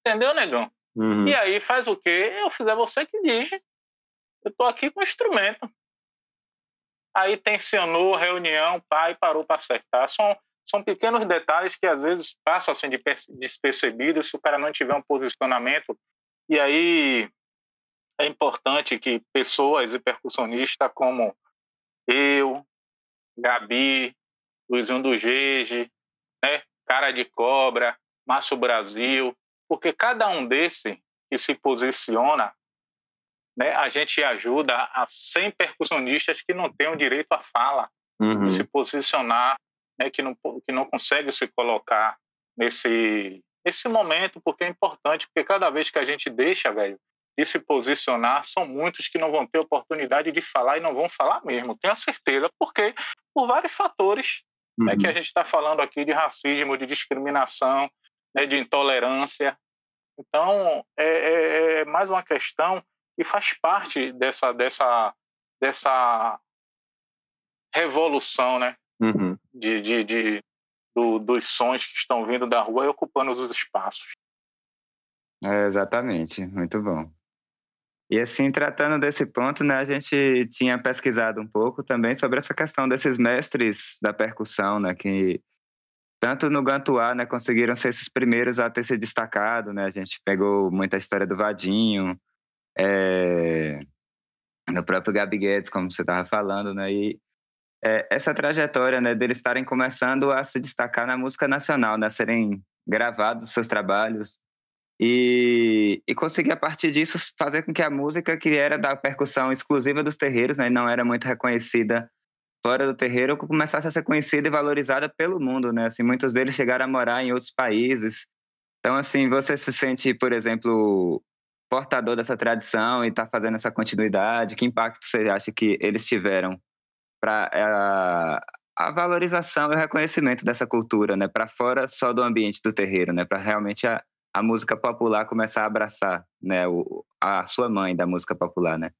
C: Entendeu, negão? Uhum. E aí faz o quê? Eu fiz, é você que diz. Eu tô aqui com o instrumento. Aí tensionou, reunião, pai, parou para acertar. São, são pequenos detalhes que às vezes passam assim de despercebidos se o cara não tiver um posicionamento. E aí é importante que pessoas e percussionistas como eu, Gabi, Luizinho do Gege, né? Cara de Cobra, Márcio Brasil, porque cada um desse que se posiciona, né, a gente ajuda a 100 percussionistas que não têm o direito à fala, uhum. de se posicionar, né, que, não, que não conseguem se colocar nesse, nesse momento, porque é importante, porque cada vez que a gente deixa, velho, de se posicionar, são muitos que não vão ter oportunidade de falar e não vão falar mesmo, tenho a certeza, porque por vários fatores uhum. né, que a uhum. gente está falando aqui de racismo, de discriminação, né, de intolerância. Então, é, é, é, mais uma questão e faz parte dessa, dessa, dessa revolução né, uhum. de, de, de do, dos sons que estão vindo da rua e ocupando os espaços.
B: É, exatamente, muito bom. E assim, tratando desse ponto, né, a gente tinha pesquisado um pouco também sobre essa questão desses mestres da percussão, né, que tanto no Gantuá, né, conseguiram ser esses primeiros a ter se destacado, né, a gente pegou muita história do Vadinho, é, no próprio Gabi Guedes, como você estava falando, né, e é, essa trajetória, né, deles estarem começando a se destacar na música nacional, né, serem gravados seus trabalhos, e, e consegui, a partir disso, fazer com que a música, que era da percussão exclusiva dos terreiros, né, não era muito reconhecida fora do terreiro, começasse a ser conhecida e valorizada pelo mundo, né? Assim, muitos deles chegaram a morar em outros países. Então, assim, você se sente, por exemplo, portador dessa tradição e está fazendo essa continuidade? Que impacto você acha que eles tiveram para a, eh, a valorização e o reconhecimento dessa cultura, né? Para fora só do ambiente do terreiro, né? Para realmente a, a música popular começar a abraçar, né, o, a sua mãe da música popular, né,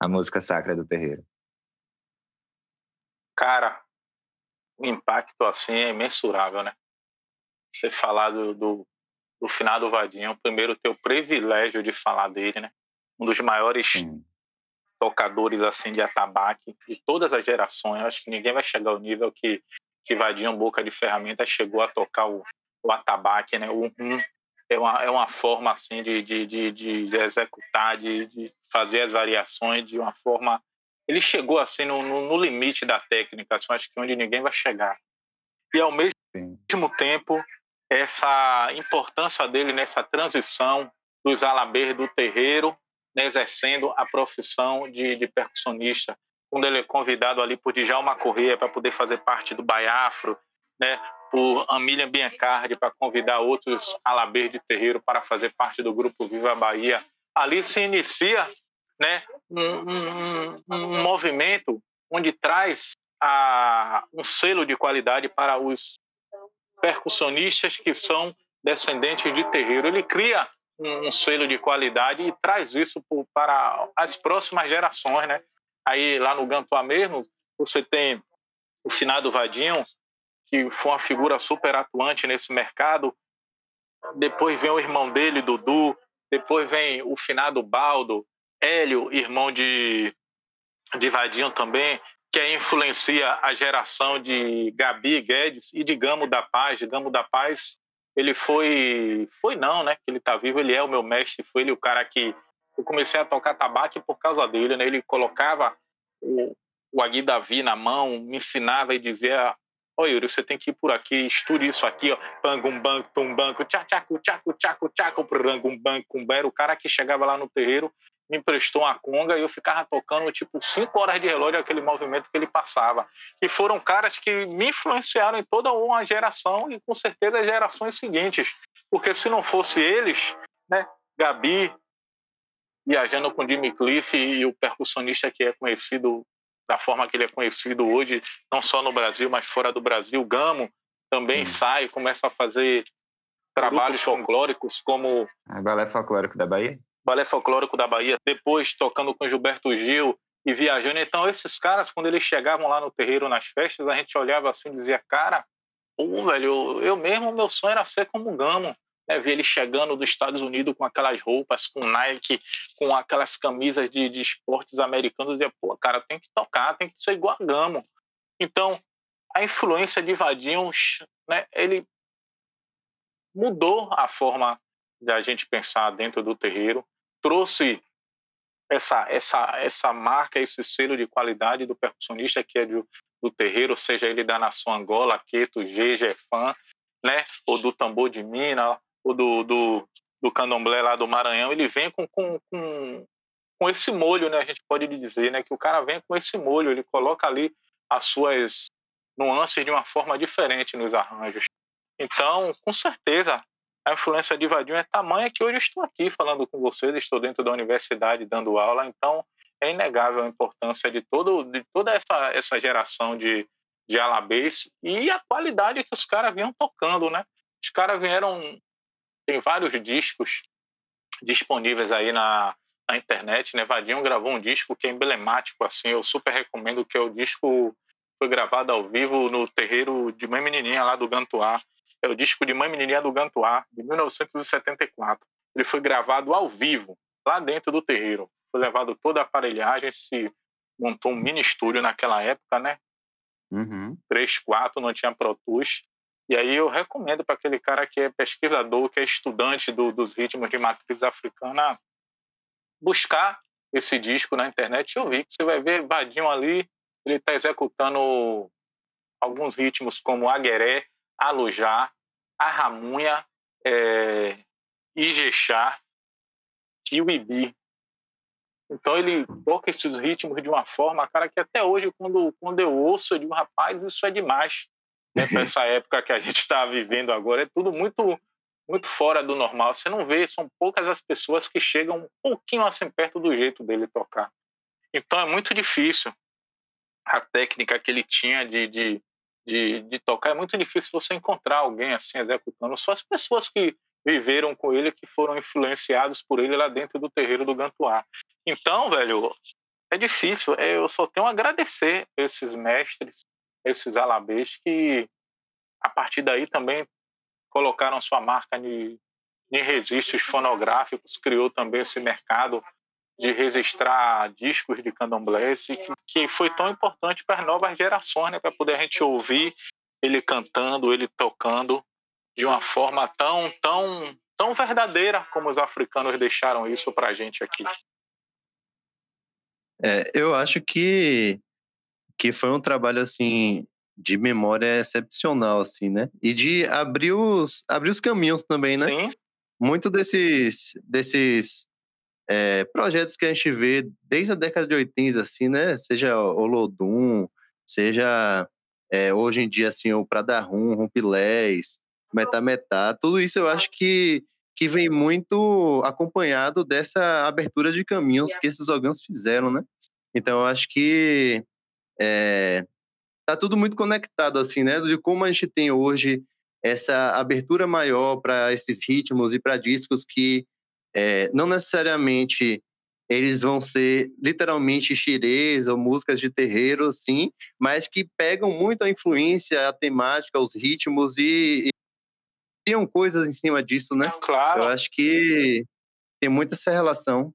B: a música sacra do terreiro?
C: Cara, o impacto assim é imensurável, né? Você falar do, do, do finado Vadinho, primeiro ter o privilégio de falar dele, né? Um dos maiores Sim. tocadores assim de atabaque de todas as gerações. Eu acho que ninguém vai chegar ao nível que que Vadinho Boca de Ferramenta chegou a tocar o, o atabaque, né? O um é uma, é uma forma assim de, de, de, de executar, de, de fazer as variações de uma forma. Ele chegou assim no, no, no limite da técnica, assim, acho que onde ninguém vai chegar. E ao mesmo Sim. tempo, essa importância dele nessa transição dos alabês do terreiro, né, exercendo a profissão de, de percussionista, quando ele é convidado ali por Djalma Corrêa para poder fazer parte do Baiafro, né, por Amília Biancardi para convidar outros alabês de terreiro para fazer parte do grupo Viva Bahia. Ali se inicia né, um, um, um movimento onde traz a, um selo de qualidade para os percussionistas que são descendentes de terreiro. Ele cria um, um selo de qualidade e traz isso por, para as próximas gerações, né? Aí lá no Gantuá mesmo, você tem o finado Vadinho, que foi uma figura super atuante nesse mercado. Depois vem o irmão dele, Dudu. Depois vem o finado Baldo, Hélio, irmão de, de Vadinho também, que influencia a geração de Gabi Guedes e de Gamo da Paz. De da Paz, ele foi. Foi não, né? Que ele tá vivo, ele é o meu mestre, foi ele o cara que. Eu comecei a tocar tabaco por causa dele, né? Ele colocava o, o Agui Davi na mão, me ensinava e dizia: Oi, Yuri, você tem que ir por aqui, estude isso aqui, ó. Pangum banco, tum banco, tchacaco, tchaco, tchaco, tchaco, prangum banco, Era o cara que chegava lá no terreiro me emprestou uma conga e eu ficava tocando tipo cinco horas de relógio aquele movimento que ele passava. E foram caras que me influenciaram em toda uma geração e com certeza as gerações seguintes. Porque se não fosse eles, né, Gabi, viajando com Jimmy Cliff e o percussionista que é conhecido da forma que ele é conhecido hoje, não só no Brasil, mas fora do Brasil, Gamo, também hum. sai, começa a fazer trabalhos folclóricos como...
B: A Balé Folclórico da Bahia?
C: Balé Folclórico da Bahia, depois tocando com Gilberto Gil e viajando. Então, esses caras, quando eles chegavam lá no terreiro, nas festas, a gente olhava assim e dizia, cara, pô, velho, eu, mesmo, meu sonho era ser como Gamo. Né, ver ele chegando dos Estados Unidos com aquelas roupas, com Nike, com aquelas camisas de, de esportes americanos, e pô, cara, tem que tocar, tem que ser igual a Gamo. Então, a influência de Vadinho, né, ele mudou a forma da gente pensar dentro do terreiro, trouxe essa, essa, essa marca, esse selo de qualidade do percussionista que é do, do terreiro, seja ele da nação Angola, Queto, G, Jefan, né? ou do tambor de Minas, ou do, do, do candomblé lá do Maranhão, ele vem com, com, com, com esse molho, né? a gente pode dizer, né? que o cara vem com esse molho, ele coloca ali as suas nuances de uma forma diferente nos arranjos. Então, com certeza, a influência de Vadinho é tamanha que hoje estou aqui falando com vocês, estou dentro da universidade dando aula, então é inegável a importância de, todo, de toda essa, essa geração de, de alabês e a qualidade que os caras vinham tocando, né? Os caras vieram, tem vários discos disponíveis aí na, na internet, né? Vadinho gravou um disco que é emblemático, assim, eu super recomendo, que é o disco foi gravado ao vivo no terreiro de Mãe Menininha lá do Gantuá, é o disco de Mãe Menininha do Gantuá, de 1974. Ele foi gravado ao vivo, lá dentro do terreiro. Foi levado toda a aparelhagem, se montou um mini estúdio naquela época, né?
B: Uhum.
C: 3, 4, não tinha Pro Tools. E aí eu recomendo para aquele cara que é pesquisador, que é estudante do, dos ritmos de matriz africana, buscar esse disco na internet e ouvir, que você vai ver Vadinho ali, ele está executando alguns ritmos como Agueré, Alujá, Arramunha, é, Ijexá e o Ibi. Então ele toca esses ritmos de uma forma, cara, que até hoje, quando, quando eu ouço, eu digo, rapaz, isso é demais. Né, para essa época que a gente está vivendo agora, é tudo muito muito fora do normal. Você não vê, são poucas as pessoas que chegam um pouquinho assim perto do jeito dele tocar. Então é muito difícil a técnica que ele tinha de, de, de, de tocar, é muito difícil você encontrar alguém assim executando. Só as pessoas que viveram com ele, que foram influenciados por ele lá dentro do terreiro do Gantuá. Então, velho, é difícil. É, eu só tenho a agradecer esses mestres, esses alabês que a partir daí também colocaram sua marca de, de registros fonográficos, criou também esse mercado de registrar discos de candomblé que, que foi tão importante para as novas gerações, né, para poder a gente ouvir ele cantando, ele tocando de uma forma tão, tão, tão verdadeira como os africanos deixaram isso para a gente aqui.
A: É, eu acho que que foi um trabalho assim de memória excepcional assim, né? E de abrir os abrir os caminhos também, né?
C: Sim.
A: Muito desses desses é, projetos que a gente vê desde a década de 80, assim, né? Seja o Lodum, seja é, hoje em dia, assim, o Pradarum, Rumpilés, Metametá, tudo isso eu acho que, que vem muito acompanhado dessa abertura de caminhos que esses órgãos fizeram, né? Então, eu acho que é, tá tudo muito conectado, assim, né? De como a gente tem hoje essa abertura maior para esses ritmos e para discos que é, não necessariamente eles vão ser literalmente xirês ou músicas de terreiro, sim, mas que pegam muito a influência, a temática, os ritmos e, e criam coisas em cima disso, né?
C: Claro.
A: Eu acho que tem muita essa relação.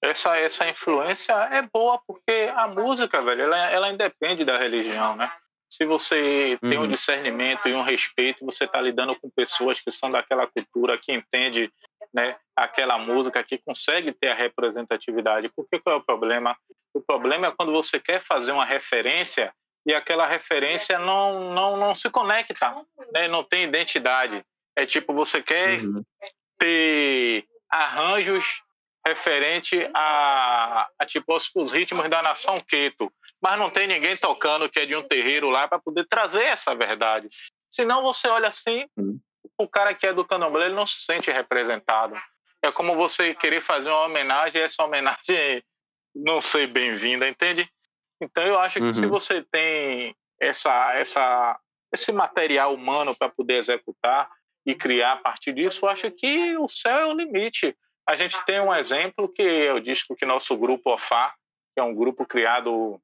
C: Essa, essa influência é boa porque a música, velho, ela, ela independe da religião, né? Se você tem um uhum. discernimento e um respeito, você está lidando com pessoas que são daquela cultura, que entende né, aquela música, que consegue ter a representatividade. Por que qual é o problema? O problema é quando você quer fazer uma referência e aquela referência não, não, não se conecta, né, não tem identidade. É tipo, você quer uhum. ter arranjos referente a, a tipo os, os, ritmos da nação Queto, mas não tem ninguém tocando que é de um terreiro lá para poder trazer essa verdade. Senão você olha assim, uhum. O cara que é do candomblé ele não se sente representado. É como você querer fazer uma homenagem e essa homenagem *laughs* não ser bem-vinda, entende? Então eu acho que uhum. se você tem essa, essa, esse material humano para poder executar e criar a partir disso, eu acho que o céu é o limite. A gente tem um exemplo que é o disco que nosso grupo OFA, que é um grupo criado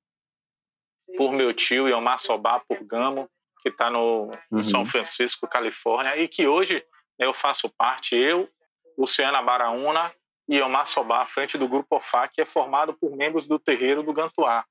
C: por meu tio Yomar Sobá, por Gamo, que está no uhum. São Francisco, Califórnia, e que hoje eu faço parte, eu, Luciana Baraúna e Yomar Sobá, à frente do grupo OFA, que é formado por membros do terreiro do Gantuá.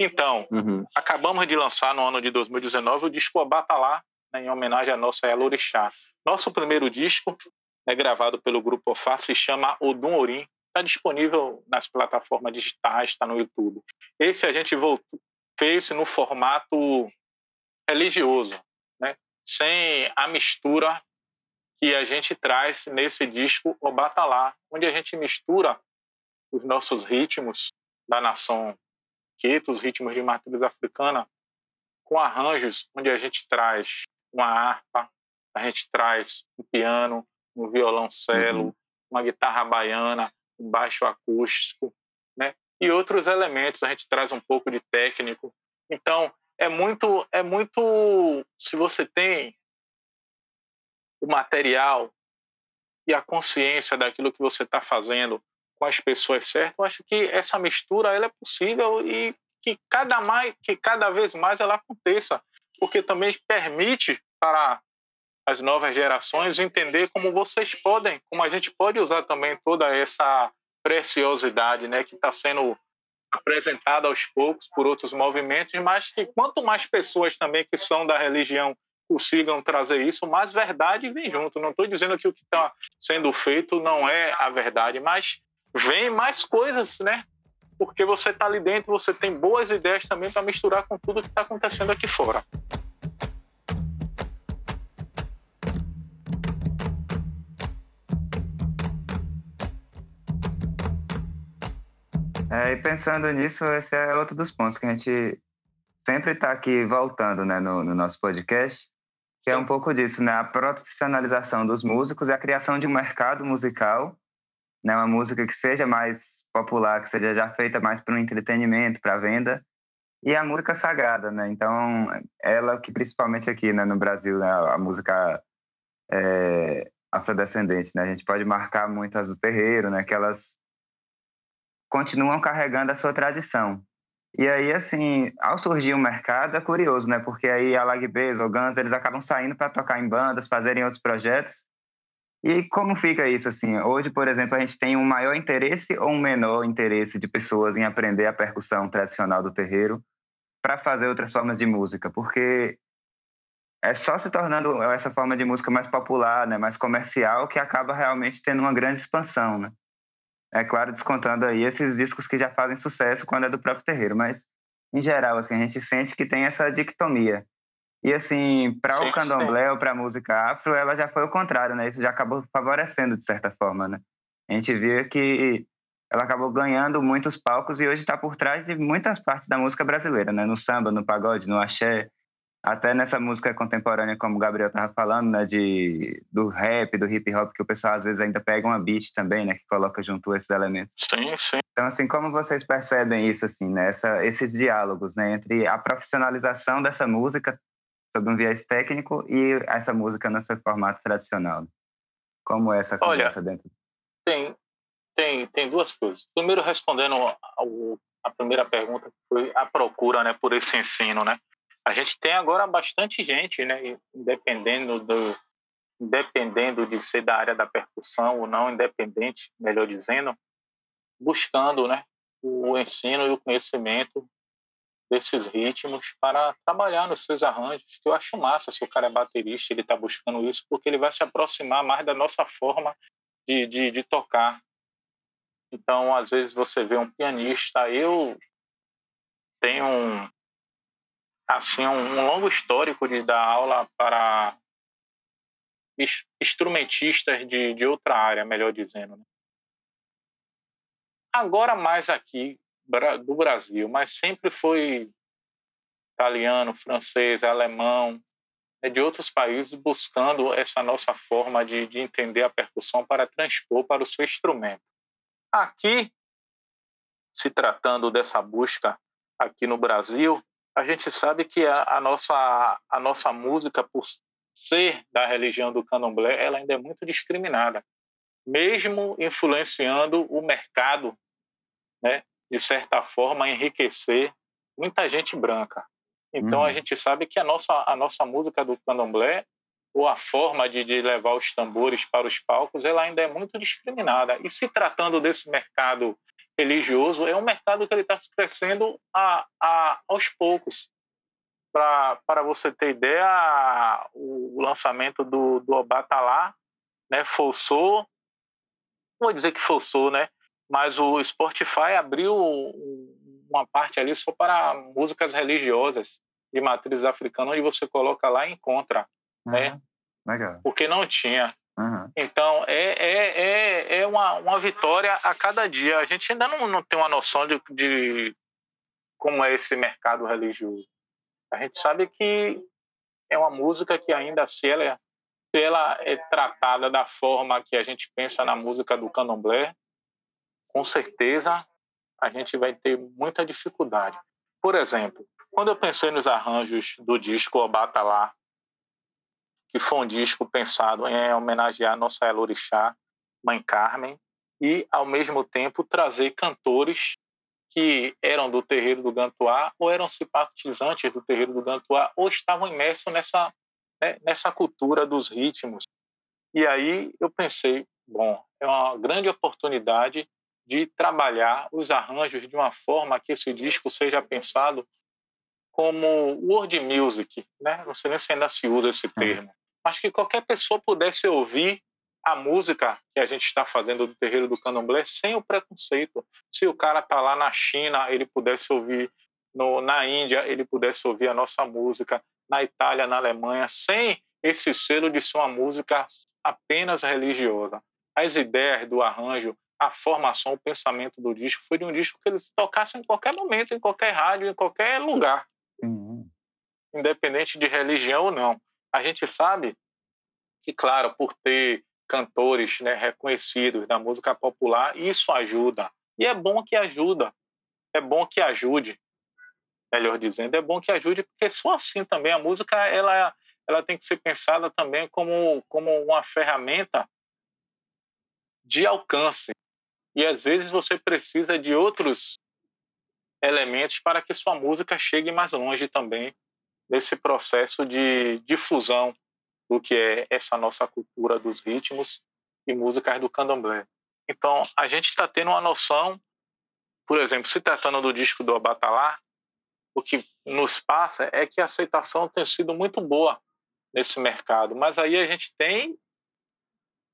C: Então, uhum. acabamos de lançar no ano de 2019 o disco Obatalá, né, em homenagem à nossa Elorixá. Nosso primeiro disco é gravado pelo Grupo OFA, se chama Odum Orim. Está disponível nas plataformas digitais, está no YouTube. Esse a gente voltou, fez no formato religioso, né? sem a mistura que a gente traz nesse disco O Batalá, onde a gente mistura os nossos ritmos da nação Queto, os ritmos de matriz africana, com arranjos onde a gente traz uma harpa, a gente traz um piano, um violoncelo, uhum. uma guitarra baiana, um baixo acústico, né? E outros elementos, a gente traz um pouco de técnico. Então, é muito é muito se você tem o material e a consciência daquilo que você está fazendo com as pessoas certas, eu acho que essa mistura ela é possível e que cada mais que cada vez mais ela aconteça, porque também permite para as novas gerações entender como vocês podem, como a gente pode usar também toda essa preciosidade, né, que está sendo apresentada aos poucos por outros movimentos, mas que quanto mais pessoas também que são da religião consigam trazer isso, mais verdade vem junto. Não estou dizendo que o que está sendo feito não é a verdade, mas vem mais coisas, né? Porque você está ali dentro, você tem boas ideias também para misturar com tudo que está acontecendo aqui fora.
B: É, e pensando nisso, esse é outro dos pontos que a gente sempre está aqui voltando né, no, no, nosso podcast, que é um pouco disso, né, a profissionalização dos músicos e a criação de um mercado musical, né, uma música que seja mais popular, que seja já feita mais para o entretenimento, para venda, e a música sagrada, né? Então, ela que principalmente aqui né, no Brasil, né, a música é, afrodescendente, né? A gente pode marcar muitas do terreiro, né? Que elas continuam carregando a sua tradição. E aí, assim, ao surgir o mercado, é curioso, né? Porque aí a Lagbez ou Guns, eles acabam saindo para tocar em bandas, fazerem outros projetos. E como fica isso, assim? Hoje, por exemplo, a gente tem um maior interesse ou um menor interesse de pessoas em aprender a percussão tradicional do terreiro para fazer outras formas de música? Porque é só se tornando essa forma de música mais popular, né, mais comercial, que acaba realmente tendo uma grande expansão, né? É claro, descontando aí esses discos que já fazem sucesso quando é do próprio terreiro, mas em geral, assim, a gente sente que tem essa dictomia. E assim, para o candomblé sim. ou para a música afro, ela já foi o contrário, né? Isso já acabou favorecendo de certa forma, né? A gente vê que ela acabou ganhando muitos palcos e hoje está por trás de muitas partes da música brasileira, né? No samba, no pagode, no axé, até nessa música contemporânea, como o Gabriel estava falando, né, de, do rap, do hip hop, que o pessoal às vezes ainda pega uma beat também, né, que coloca junto esses elementos.
C: Sim, sim.
B: Então, assim, como vocês percebem isso, assim, né, essa, esses diálogos, né, entre a profissionalização dessa música sob um viés técnico e essa música nesse formato tradicional? Como é essa conversa
C: Olha,
B: dentro?
C: tem, tem, tem duas coisas. Primeiro, respondendo ao, a primeira pergunta, que foi a procura né, por esse ensino. Né? A gente tem agora bastante gente, né, independendo, do, independendo de ser da área da percussão ou não, independente, melhor dizendo, buscando né, o ensino e o conhecimento desses ritmos para trabalhar nos seus arranjos, que eu acho massa se o cara é baterista, ele está buscando isso, porque ele vai se aproximar mais da nossa forma de, de, de tocar. Então, às vezes você vê um pianista, eu tenho um, assim, um, longo histórico de dar aula para instrumentistas de, de outra área, melhor dizendo. Né? Agora mais aqui do Brasil, mas sempre foi italiano, francês, alemão, né, de outros países buscando essa nossa forma de, de entender a percussão para transpor para o seu instrumento. Aqui, se tratando dessa busca aqui no Brasil, a gente sabe que a, a, nossa, a nossa música, por ser da religião do candomblé, ela ainda é muito discriminada, mesmo influenciando o mercado, né, de certa forma, enriquecer muita gente branca. Então, uhum. a gente sabe que a nossa, a nossa música do candomblé, ou a forma de, de levar os tambores para os palcos, ela ainda é muito discriminada. E se tratando desse mercado religioso, é um mercado que ele está crescendo a, a, aos poucos. Para você ter ideia, o, o lançamento do, do Obatalá né, forçou, não vou dizer que forçou, né, mas o Spotify abriu uma parte ali só para músicas religiosas de matriz africana, onde você coloca lá e encontra, uhum. né?
B: Legal.
C: Porque não tinha. Uhum. Então, é, é, é, é uma, uma vitória a cada dia. A gente ainda não, não tem uma noção de, de como é esse mercado religioso. A gente sabe que é uma música que ainda, se ela, é, se ela é tratada da forma que a gente pensa na música do candomblé, com certeza a gente vai ter muita dificuldade. Por exemplo, quando eu pensei nos arranjos do disco Obatalá, que foi um disco pensado em homenagear nossa Elorixá, Mãe Carmen, e, ao mesmo tempo, trazer cantores que eram do terreiro do Gantuá ou eram simpatizantes do terreiro do Gantuá ou estavam imersos nessa, né, nessa cultura dos ritmos. E aí eu pensei, bom, é uma grande oportunidade de trabalhar os arranjos de uma forma que esse disco seja pensado como world music, né? Não sei nem se ainda se usa esse termo mas que qualquer pessoa pudesse ouvir a música que a gente está fazendo do terreiro do candomblé sem o preconceito. Se o cara está lá na China, ele pudesse ouvir, no, na Índia, ele pudesse ouvir a nossa música, na Itália, na Alemanha, sem esse selo de ser uma música apenas religiosa. As ideias do arranjo, a formação, o pensamento do disco foi de um disco que eles tocassem em qualquer momento, em qualquer rádio, em qualquer lugar, uhum. independente de religião ou não. A gente sabe que, claro, por ter cantores né, reconhecidos da música popular, isso ajuda. E é bom que ajuda. É bom que ajude, melhor dizendo, é bom que ajude, porque só assim também a música ela, ela tem que ser pensada também como, como uma ferramenta de alcance. E às vezes você precisa de outros elementos para que sua música chegue mais longe também nesse processo de difusão do que é essa nossa cultura dos ritmos e músicas do candomblé. Então, a gente está tendo uma noção, por exemplo, se tratando do disco do Abatalá, o que nos passa é que a aceitação tem sido muito boa nesse mercado, mas aí a gente tem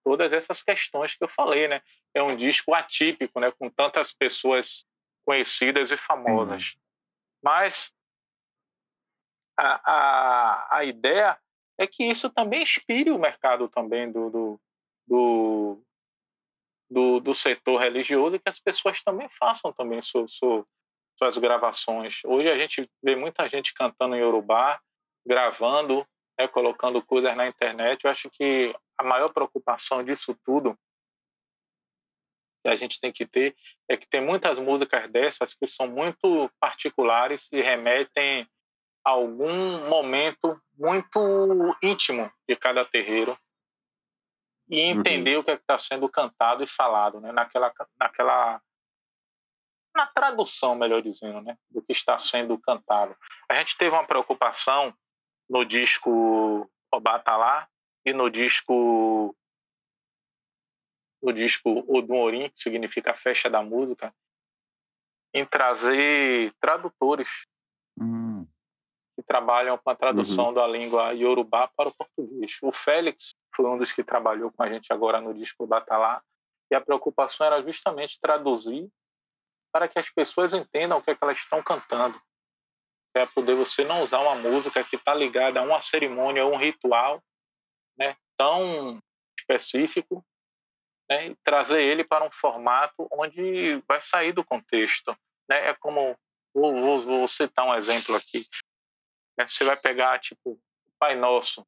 C: todas essas questões que eu falei, né? É um disco atípico, né? Com tantas pessoas conhecidas e famosas. Uhum. Mas a, a, a ideia é que isso também inspire o mercado também do, do, do, do, do setor religioso e que as pessoas também façam também su, su, suas gravações. Hoje a gente vê muita gente cantando em Yorubá, gravando, né, colocando coisas na internet. Eu acho que a maior preocupação disso tudo que a gente tem que ter é que tem muitas músicas dessas que são muito particulares e remetem algum momento muito íntimo de cada terreiro. e entender uhum. o que é está sendo cantado e falado, né? naquela, naquela na tradução, melhor dizendo, né? do que está sendo cantado. A gente teve uma preocupação no disco Obatalá e no disco no disco Odumorim, que significa Festa da Música, em trazer tradutores uhum. que trabalham com a tradução uhum. da língua iorubá para o português. O Félix foi um dos que trabalhou com a gente agora no disco Batalá, e a preocupação era justamente traduzir para que as pessoas entendam o que, é que elas estão cantando. Para poder você não usar uma música que está ligada a uma cerimônia ou um ritual né, tão específico né, e trazer ele para um formato onde vai sair do contexto. Né? É como, vou, vou, vou citar um exemplo aqui. Né? Você vai pegar, tipo, o Pai Nosso,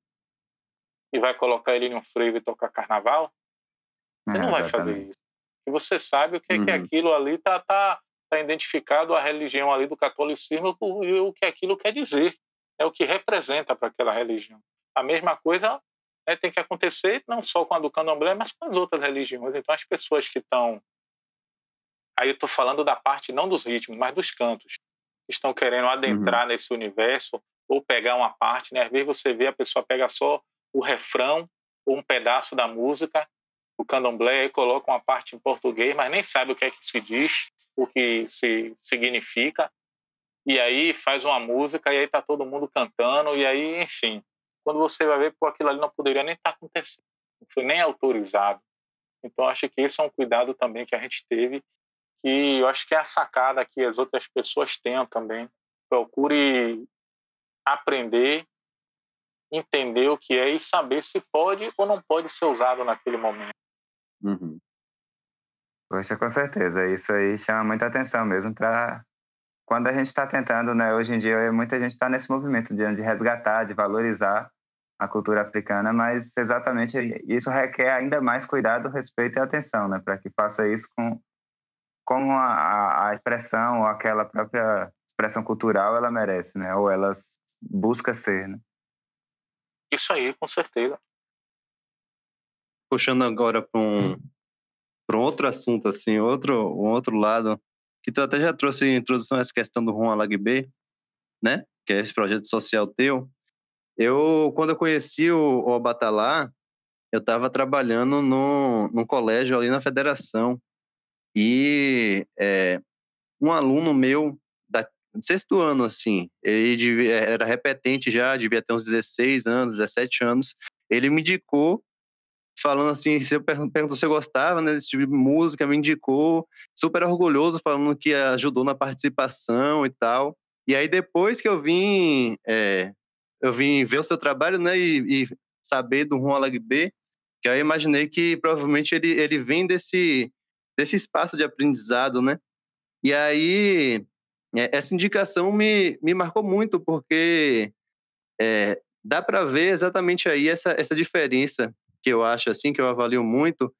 C: e vai colocar ele em um frevo e tocar carnaval, você é, não vai fazer isso. E você sabe o que é uhum. que aquilo ali está tá, tá identificado a religião ali do catolicismo e o que aquilo quer dizer, é o que representa para aquela religião. A mesma coisa né, tem que acontecer não só com a do candomblé, mas com as outras religiões. Então as pessoas que estão aí eu estou falando da parte não dos ritmos, mas dos cantos, estão querendo adentrar uhum. nesse universo ou pegar uma parte, né? Às vezes você vê a pessoa pega só o refrão ou um pedaço da música, o candomblé, e coloca uma parte em português, mas nem sabe o que é que se diz, o que se significa, e aí faz uma música e aí tá todo mundo cantando, e aí, enfim, quando você vai ver, pô, aquilo ali não poderia nem estar tá acontecendo, não foi nem autorizado. Então, acho que esse é um cuidado também que a gente teve, que eu acho que é a sacada que as outras pessoas tenham também. Procure aprender entender o que é e saber se pode ou não pode ser usado naquele momento.
B: Uhum. Poxa, com certeza. Isso aí chama muita atenção mesmo para quando a gente está tentando, né? Hoje em dia, muita gente está nesse movimento de, de resgatar, de valorizar a cultura africana, mas exatamente isso requer ainda mais cuidado, respeito e atenção, né? Para que faça isso com como a, a expressão ou aquela própria expressão cultural ela merece, né? Ou ela busca ser, né?
C: Isso aí, com certeza.
A: Puxando agora para um, para um outro assunto, assim, outro, um outro lado, que tu até já trouxe em introdução essa questão do Juan Lagbe, né? Que é esse projeto social teu. Eu, quando eu conheci o, o Batalá, eu estava trabalhando no, num colégio ali na federação. E é, um aluno meu sexto ano, assim. Ele devia, era repetente já, devia ter uns 16 anos, 17 anos. Ele me indicou, falando assim, se eu perguntou se eu gostava né, desse tipo de música, me indicou, super orgulhoso, falando que ajudou na participação e tal. E aí depois que eu vim, é, eu vim ver o seu trabalho, né, e, e saber do Juan Lagbe, que eu imaginei que provavelmente ele, ele vem desse, desse espaço de aprendizado, né? E aí é, essa indicação me, me marcou muito, porque é, dá para ver exatamente aí essa, essa diferença que eu acho, assim, que eu avalio muito,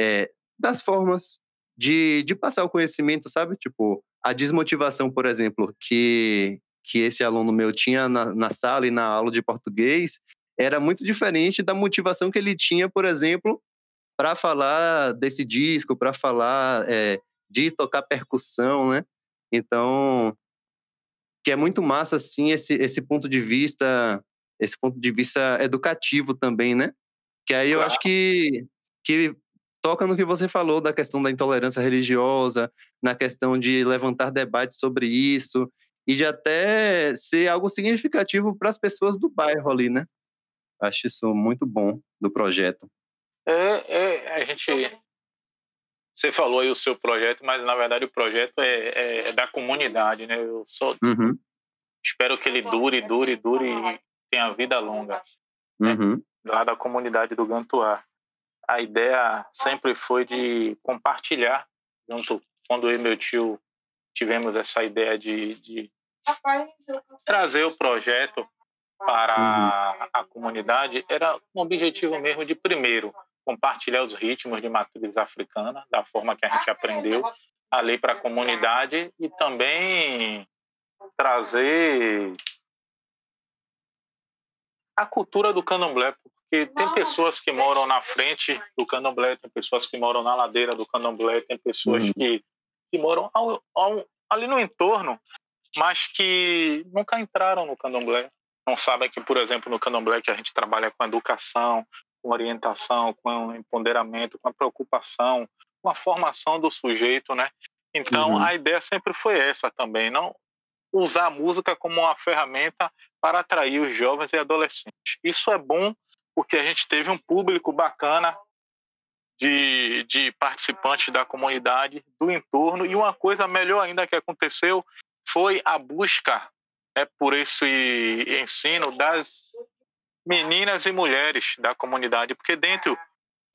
A: é, das formas de, de passar o conhecimento, sabe? Tipo, a desmotivação, por exemplo, que, que esse aluno meu tinha na, na sala e na aula de português, era muito diferente da motivação que ele tinha, por exemplo, para falar desse disco, para falar é, de tocar percussão, né? Então, que é muito massa, assim, esse, esse ponto de vista, esse ponto de vista educativo também, né? Que aí eu acho que, que toca no que você falou da questão da intolerância religiosa, na questão de levantar debates sobre isso e de até ser algo significativo para as pessoas do bairro ali, né? Acho isso muito bom do projeto.
C: É, é a gente você falou aí o seu projeto, mas na verdade o projeto é, é, é da comunidade, né? Eu só uhum. espero que ele dure, dure, dure e tenha vida longa. Né?
A: Uhum.
C: Lá da comunidade do Gantuá. A ideia sempre foi de compartilhar, junto quando eu e meu tio tivemos essa ideia de, de trazer o projeto para uhum. a comunidade, era um objetivo mesmo de primeiro compartilhar os ritmos de matriz africana, da forma que a gente aprendeu ali para a comunidade e também trazer a cultura do candomblé Porque tem pessoas que moram na frente do candomblé, tem pessoas que moram na ladeira do candomblé, tem pessoas uhum. que, que moram ao, ao, ali no entorno, mas que nunca entraram no candomblé. Não sabem que, por exemplo, no candomblé que a gente trabalha com educação, com orientação, com empoderamento, com a preocupação, com a formação do sujeito, né? Então, uhum. a ideia sempre foi essa também, não usar a música como uma ferramenta para atrair os jovens e adolescentes. Isso é bom porque a gente teve um público bacana de, de participantes da comunidade, do entorno, e uma coisa melhor ainda que aconteceu foi a busca né, por esse ensino das meninas e mulheres da comunidade, porque dentro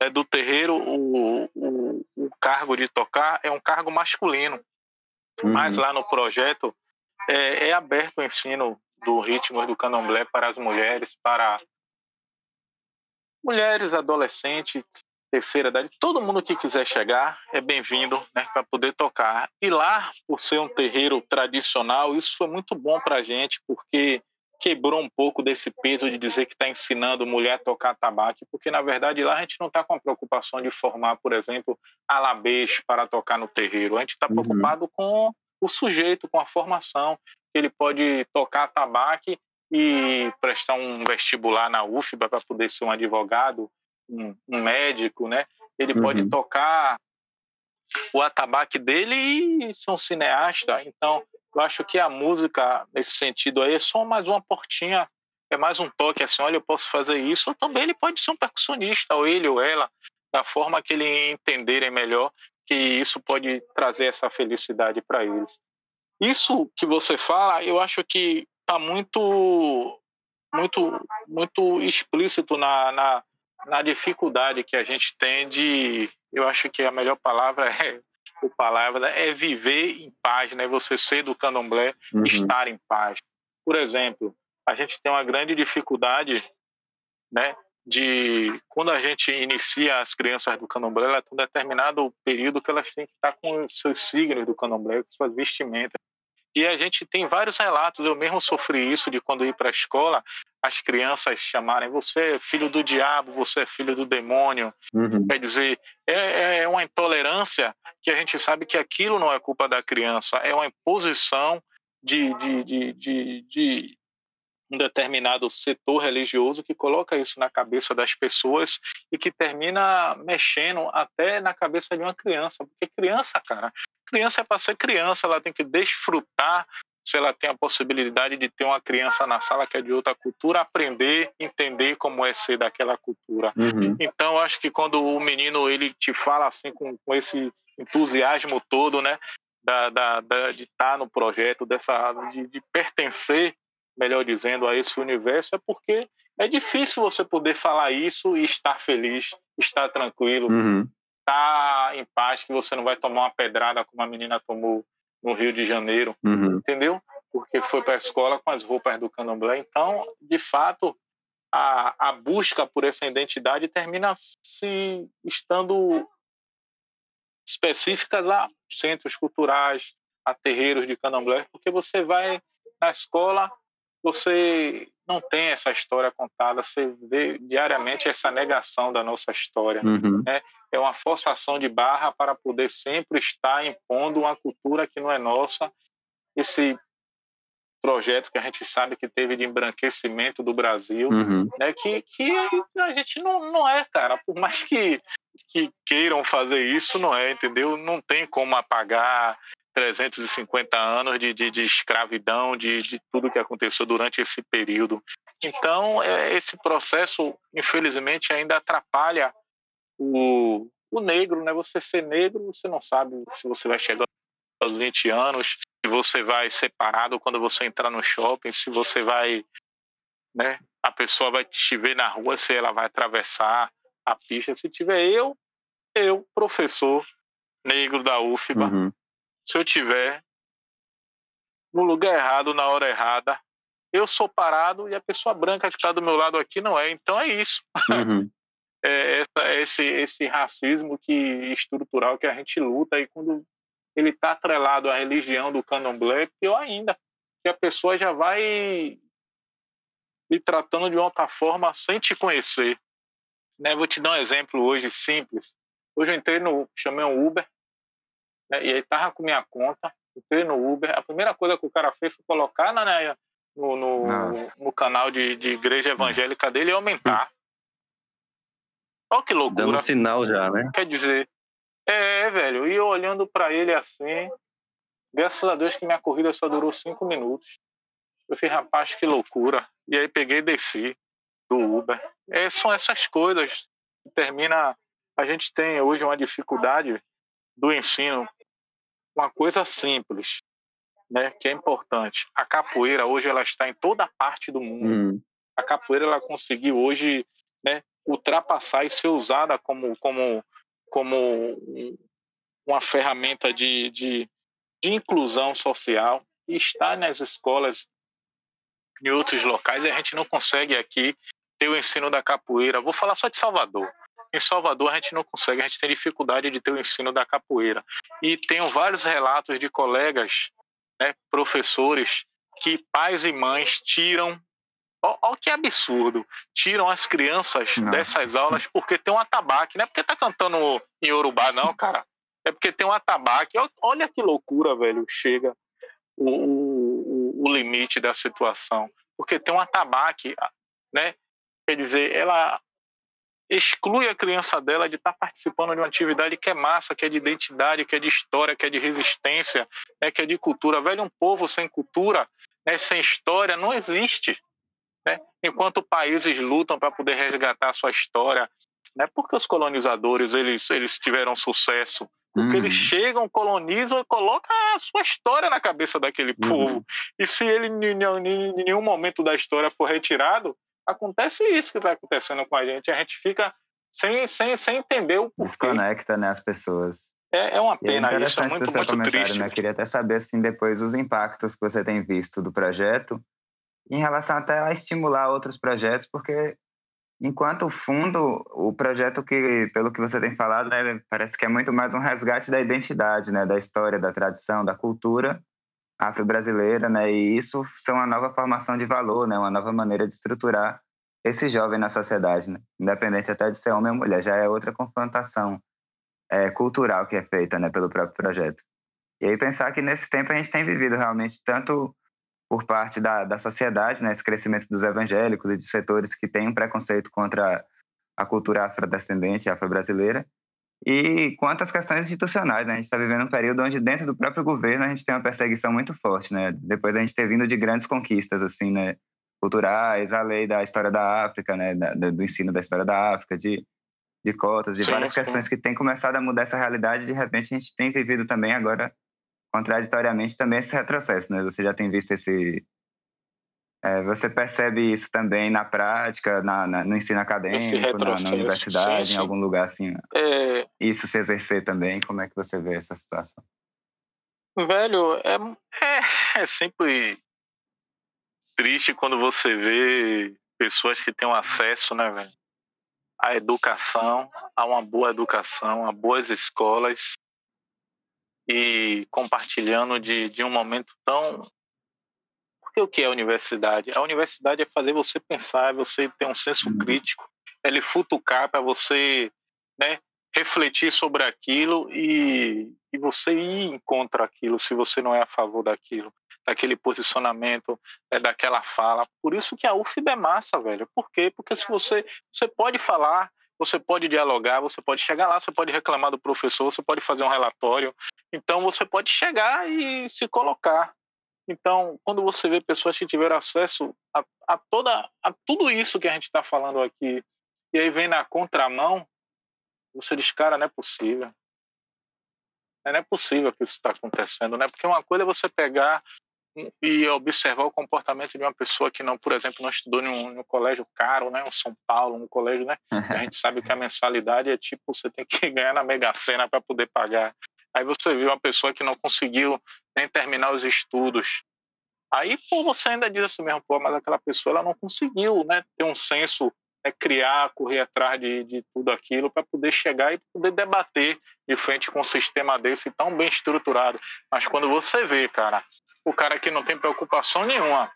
C: é, do terreiro o, o, o, cargo de tocar é um cargo masculino, uhum. mas lá no projeto é, é aberto o ensino do ritmo do candomblé para as mulheres, para mulheres, adolescentes, terceira idade, todo mundo que quiser chegar é bem-vindo né, para poder tocar. E lá, por ser um terreiro tradicional, isso foi muito bom para a gente, porque quebrou um pouco desse peso de dizer que está ensinando mulher a tocar tabaco, porque na verdade lá a gente não está com a preocupação de formar, por exemplo, alabês para tocar no terreiro. A gente está uhum. preocupado com o sujeito, com a formação, que ele pode tocar tabaco e prestar um vestibular na UFBA para poder ser um advogado, um, um médico, né? Ele uhum. pode tocar o atabaque dele e ser um cineasta. Então, eu acho que a música, nesse sentido aí, é só mais uma portinha, é mais um toque assim, olha, eu posso fazer isso. Ou também ele pode ser um percussionista, ou ele ou ela, da forma que ele entenderem melhor, que isso pode trazer essa felicidade para eles. Isso que você fala, eu acho que está muito, muito, muito explícito na, na, na dificuldade que a gente tem de, eu acho que a melhor palavra é o palavra é viver em paz, né? Você ser do candomblé, uhum. estar em paz. Por exemplo, a gente tem uma grande dificuldade, né? De quando a gente inicia as crianças do candomblé, ela tem um determinado período que elas têm que estar com os seus signos do candomblé, com suas vestimentas. E a gente tem vários relatos, eu mesmo sofri isso de quando ir para a escola, as crianças chamarem você é filho do diabo, você é filho do demônio. Uhum. Quer dizer, é, é uma intolerância que a gente sabe que aquilo não é culpa da criança, é uma imposição de, de, de, de, de um determinado setor religioso que coloca isso na cabeça das pessoas e que termina mexendo até na cabeça de uma criança. Porque criança, cara, criança é para ser criança, ela tem que desfrutar. Se ela tem a possibilidade de ter uma criança na sala que é de outra cultura, aprender, entender como é ser daquela cultura. Uhum. Então, acho que quando o menino ele te fala assim com, com esse entusiasmo todo, né, da, da, da de estar tá no projeto, dessa de, de pertencer, melhor dizendo, a esse universo, é porque é difícil você poder falar isso e estar feliz, estar tranquilo, uhum tá em paz, que você não vai tomar uma pedrada como a menina tomou no Rio de Janeiro, uhum. Entendeu? Porque foi para a escola com as roupas do candomblé. Então, de fato, a, a busca por essa identidade termina se estando específicas a centros culturais, a terreiros de candomblé, porque você vai na escola, você não tem essa história contada, você vê diariamente essa negação da nossa história. Uhum. Né? É uma forçação de barra para poder sempre estar impondo uma cultura que não é nossa. Esse projeto que a gente sabe que teve de embranquecimento do Brasil, uhum. né, que, que a gente não, não é, cara. Por mais que, que queiram fazer isso, não é, entendeu? Não tem como apagar 350 anos de, de, de escravidão, de, de, tudo que aconteceu durante esse período. Então, é, esse processo, infelizmente, ainda atrapalha o, o negro, né? Você ser negro, você não sabe se você vai chegar aos 20 anos, se você vai separado quando você entrar no shopping, se você vai, né? A pessoa vai te ver na rua, se ela vai atravessar a pista. Se tiver eu, eu, professor negro da UFBA, uhum se eu tiver no lugar errado, na hora errada, eu sou parado e a pessoa branca que está do meu lado aqui não é. Então é isso. Uhum. *laughs* é, essa, esse, esse racismo que estrutural que a gente luta e quando ele está atrelado à religião do candomblé, pior ainda, que a pessoa já vai lhe tratando de uma outra forma sem te conhecer. Né? Vou te dar um exemplo hoje simples. Hoje eu entrei no, chamei um Uber, né? e aí tava com minha conta, entrei no Uber, a primeira coisa que o cara fez foi colocar na, né, no, no, no, canal de, de igreja evangélica dele e aumentar. Olha que loucura.
A: Dando sinal já, né?
C: Quer dizer, é, velho, e eu olhando para ele assim, graças a Deus que minha corrida só durou cinco minutos. Eu fiz, rapaz, que loucura. E aí peguei e desci do Uber. É, são essas coisas que termina. A gente tem hoje uma dificuldade do ensino, uma coisa simples, né, que é importante. A capoeira hoje ela está em toda parte do mundo. Hum. A capoeira ela conseguiu hoje, né, ultrapassar e ser usada como como como uma ferramenta de, de, de inclusão social e está nas escolas em outros locais e a gente não consegue aqui ter o ensino da capoeira. Vou falar só de Salvador. Em Salvador a gente não consegue, a gente tem dificuldade de ter o ensino da capoeira. E tenho vários relatos de colegas, né, professores, que pais e mães tiram. Olha que absurdo! Tiram as crianças não. dessas aulas porque tem um atabaque. Não é porque tá cantando em Urubá, não, *laughs* cara. É porque tem um atabaque. Olha que loucura, velho. Chega o, o, o limite da situação. Porque tem um atabaque, né? Quer dizer, ela exclui a criança dela de estar tá participando de uma atividade que é massa, que é de identidade, que é de história, que é de resistência, né, que é de cultura. Velho, um povo sem cultura, né, sem história, não existe. Né? Enquanto países lutam para poder resgatar a sua história, né, porque os colonizadores eles, eles tiveram sucesso, porque eles uhum. chegam, colonizam e colocam a sua história na cabeça daquele uhum. povo. E se ele em nenhum momento da história for retirado, acontece isso que está acontecendo com a gente. A gente fica sem, sem, sem entender o porquê.
B: Desconecta, né, as pessoas.
C: É, é uma é pena é isso, é muito, muito triste.
B: Né? Eu queria até saber, assim, depois os impactos que você tem visto do projeto em relação até a estimular outros projetos, porque enquanto fundo, o projeto que, pelo que você tem falado, né, parece que é muito mais um resgate da identidade, né, da história, da tradição, da cultura, afro-brasileira, né? E isso são uma nova formação de valor, né? Uma nova maneira de estruturar esse jovem na sociedade, né? Independente até de ser homem ou mulher, já é outra confrontação é, cultural que é feita, né? Pelo próprio projeto. E aí pensar que nesse tempo a gente tem vivido realmente tanto por parte da, da sociedade, né? Esse crescimento dos evangélicos e de setores que têm um preconceito contra a cultura afrodescendente, afro-brasileira, e quanto às questões institucionais, né? a gente está vivendo um período onde dentro do próprio governo a gente tem uma perseguição muito forte, né? Depois a gente ter vindo de grandes conquistas, assim, né? Culturais, a lei da história da África, né? Da, do ensino da história da África, de, de cotas, de sim, várias sim. questões que têm começado a mudar essa realidade. De repente a gente tem vivido também agora, contraditoriamente, também esse retrocesso, né? Você já tem visto esse é, você percebe isso também na prática, na, na no ensino acadêmico, na, na, universidade, sim, sim. em algum lugar assim? É... Isso se exercer também, como é que você vê essa situação?
C: Velho, é, é, é sempre triste quando você vê pessoas que têm um acesso, né, velho, à educação, a uma boa educação, a boas escolas e compartilhando de, de um momento tão porque o que é a universidade? A universidade é fazer você pensar, é você ter um senso uhum. crítico, é lhe futucar para você né, refletir sobre aquilo e, e você ir contra aquilo se você não é a favor daquilo, daquele posicionamento, é, daquela fala. Por isso que a UFB é massa, velho. Por quê? Porque se você, você pode falar, você pode dialogar, você pode chegar lá, você pode reclamar do professor, você pode fazer um relatório. Então você pode chegar e se colocar. Então, quando você vê pessoas que tiveram acesso a, a toda a tudo isso que a gente está falando aqui, e aí vem na contramão, você diz, cara, não é possível. Não é possível que isso está acontecendo, né? Porque uma coisa é você pegar e observar o comportamento de uma pessoa que não, por exemplo, não estudou em um, colégio caro, né, um São Paulo, um colégio, né, a gente sabe que a mensalidade é tipo você tem que *laughs* ganhar na Mega Sena para poder pagar Aí você viu uma pessoa que não conseguiu nem terminar os estudos. Aí pô, você ainda diz assim mesmo, pô, mas aquela pessoa ela não conseguiu né, ter um senso, né, criar, correr atrás de, de tudo aquilo para poder chegar e poder debater de frente com um sistema desse tão bem estruturado. Mas quando você vê, cara, o cara que não tem preocupação nenhuma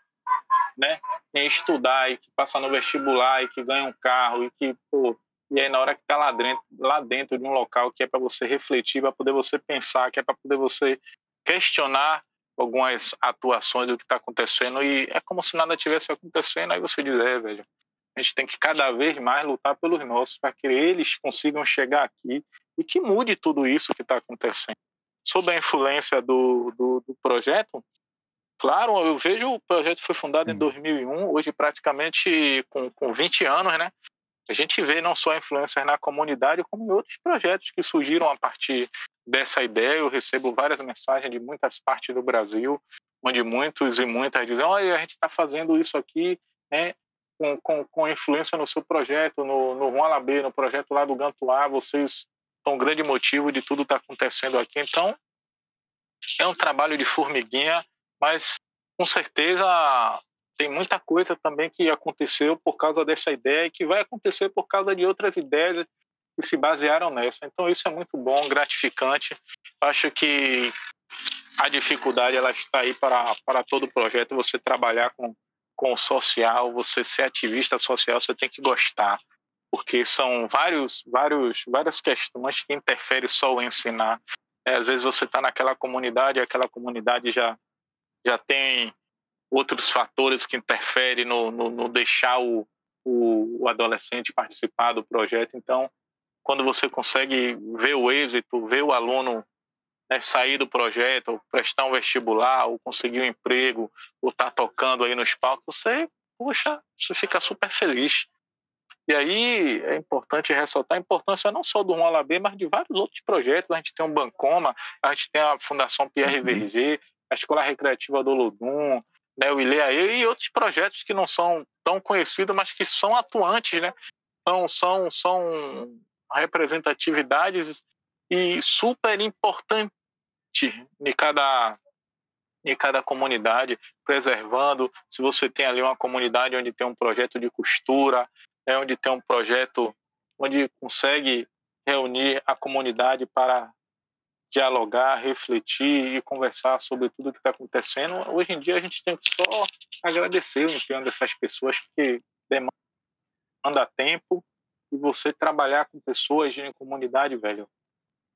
C: né, em estudar e que passa no vestibular e que ganha um carro e que, pô, e aí na hora que está lá dentro, lá dentro de um local que é para você refletir, para poder você pensar, que é para poder você questionar algumas atuações do que está acontecendo e é como se nada tivesse acontecendo, aí você diz, é, velho, a gente tem que cada vez mais lutar pelos nossos para que eles consigam chegar aqui e que mude tudo isso que está acontecendo. Sob a influência do, do, do, projeto, claro, eu vejo o projeto foi fundado em 2001, hoje praticamente com, com 20 anos, né? A gente vê não só influências na comunidade, como em outros projetos que surgiram a partir dessa ideia. Eu recebo várias mensagens de muitas partes do Brasil, onde muitos e muitas dizem: olha, a gente está fazendo isso aqui né, com, com, com influência no seu projeto, no, no Juan Labê, no projeto lá do Gantuá, vocês são um grande motivo de tudo estar tá acontecendo aqui. Então, é um trabalho de formiguinha, mas com certeza tem muita coisa também que aconteceu por causa dessa ideia e que vai acontecer por causa de outras ideias que se basearam nessa. Então isso é muito bom, gratificante. Acho que a dificuldade ela está aí para, para todo projeto. Você trabalhar com, com o social, você ser ativista social, você tem que gostar, porque são vários, vários, várias questões que interferem só o ensinar. É, às vezes você está naquela comunidade, aquela comunidade já já tem outros fatores que interferem no, no, no deixar o, o, o, adolescente participar do projeto. Então, quando você consegue ver o êxito, ver o aluno né, sair do projeto, ou prestar um vestibular, ou conseguir um emprego, ou estar tá tocando aí nos palcos, você, puxa, você fica super feliz. E aí é importante ressaltar a importância não só do Juan B, mas de vários outros projetos. A gente tem o Bancoma, a gente tem a Fundação Pierre uhum. Verger, a Escola Recreativa do Lodum, né, o ILEAE e outros projetos que não são tão conhecidos, mas que são atuantes, né? São, são, são representatividades e super importantes em cada, em cada comunidade, preservando. Se você tem ali uma comunidade onde tem um projeto de costura, né, onde tem um projeto onde consegue reunir a comunidade para dialogar, refletir e conversar sobre tudo que está acontecendo. Hoje em dia a gente tem que só agradecer o empenho dessas pessoas que demanda tempo e você trabalhar com pessoas em comunidade, velho.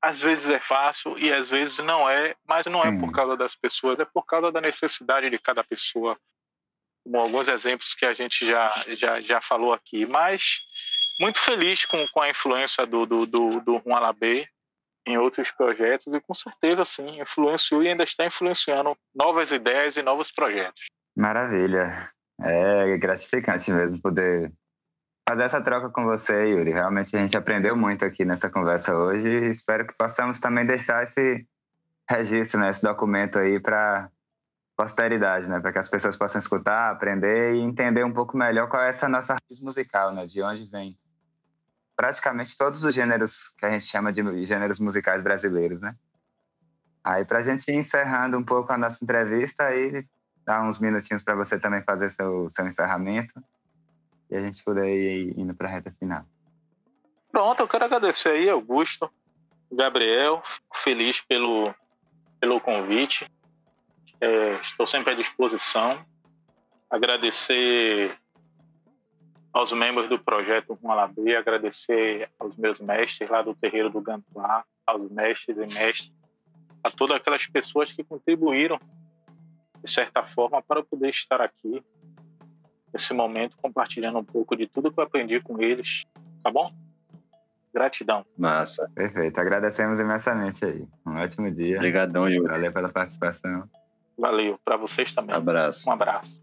C: Às vezes é fácil e às vezes não é, mas não Sim. é por causa das pessoas, é por causa da necessidade de cada pessoa. Como alguns exemplos que a gente já, já, já falou aqui. Mas muito feliz com, com a influência do, do, do, do Juan Labé, em outros projetos e com certeza sim influenciou e ainda está influenciando novas ideias e novos projetos.
B: Maravilha, é gratificante mesmo poder fazer essa troca com você, Yuri. Realmente a gente aprendeu muito aqui nessa conversa hoje e espero que possamos também deixar esse registro, né, esse documento aí para posteridade, né, para que as pessoas possam escutar, aprender e entender um pouco melhor qual é essa nossa raiz musical, né, de onde vem praticamente todos os gêneros que a gente chama de gêneros musicais brasileiros, né? Aí, para a gente ir encerrando um pouco a nossa entrevista, aí dá uns minutinhos para você também fazer seu, seu encerramento e a gente poder ir indo para a reta final.
C: Pronto, eu quero agradecer aí, Augusto, Gabriel, feliz pelo, pelo convite. É, estou sempre à disposição. Agradecer aos membros do projeto Rumalabê, agradecer aos meus mestres lá do terreiro do Gantuá, aos mestres e mestres, a todas aquelas pessoas que contribuíram, de certa forma, para eu poder estar aqui, nesse momento, compartilhando um pouco de tudo que eu aprendi com eles, tá bom? Gratidão.
B: Massa. Perfeito. Agradecemos imensamente aí. Um ótimo dia.
A: Obrigadão, Yuri.
B: Valeu pela participação.
C: Valeu. Para vocês também.
A: Abraço.
C: Um abraço.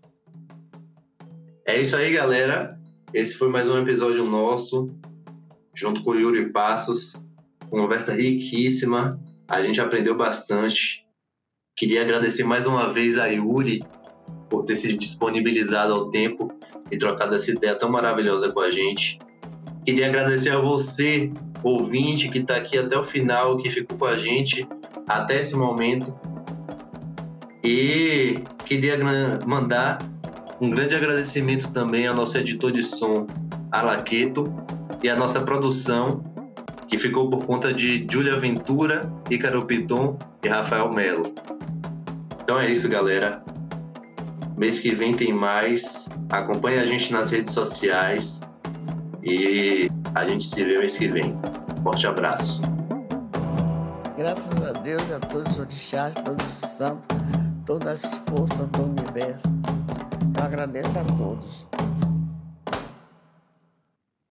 A: É isso aí, galera. Esse foi mais um episódio nosso, junto com o Yuri Passos. Conversa riquíssima, a gente aprendeu bastante. Queria agradecer mais uma vez a Yuri por ter se disponibilizado ao tempo e trocado essa ideia tão maravilhosa com a gente. Queria agradecer a você, ouvinte, que está aqui até o final, que ficou com a gente até esse momento. E queria mandar um grande agradecimento também ao nosso editor de som, Alaqueto, e à nossa produção, que ficou por conta de Júlia Ventura, Ícaro Piton e Rafael Melo. Então é isso, galera. Mês que vem tem mais. Acompanhe a gente nas redes sociais. E a gente se vê mês que vem. Forte abraço.
D: Graças a Deus, a todos os orixás, todos os santos, todas as forças do universo. Eu agradeço a todos.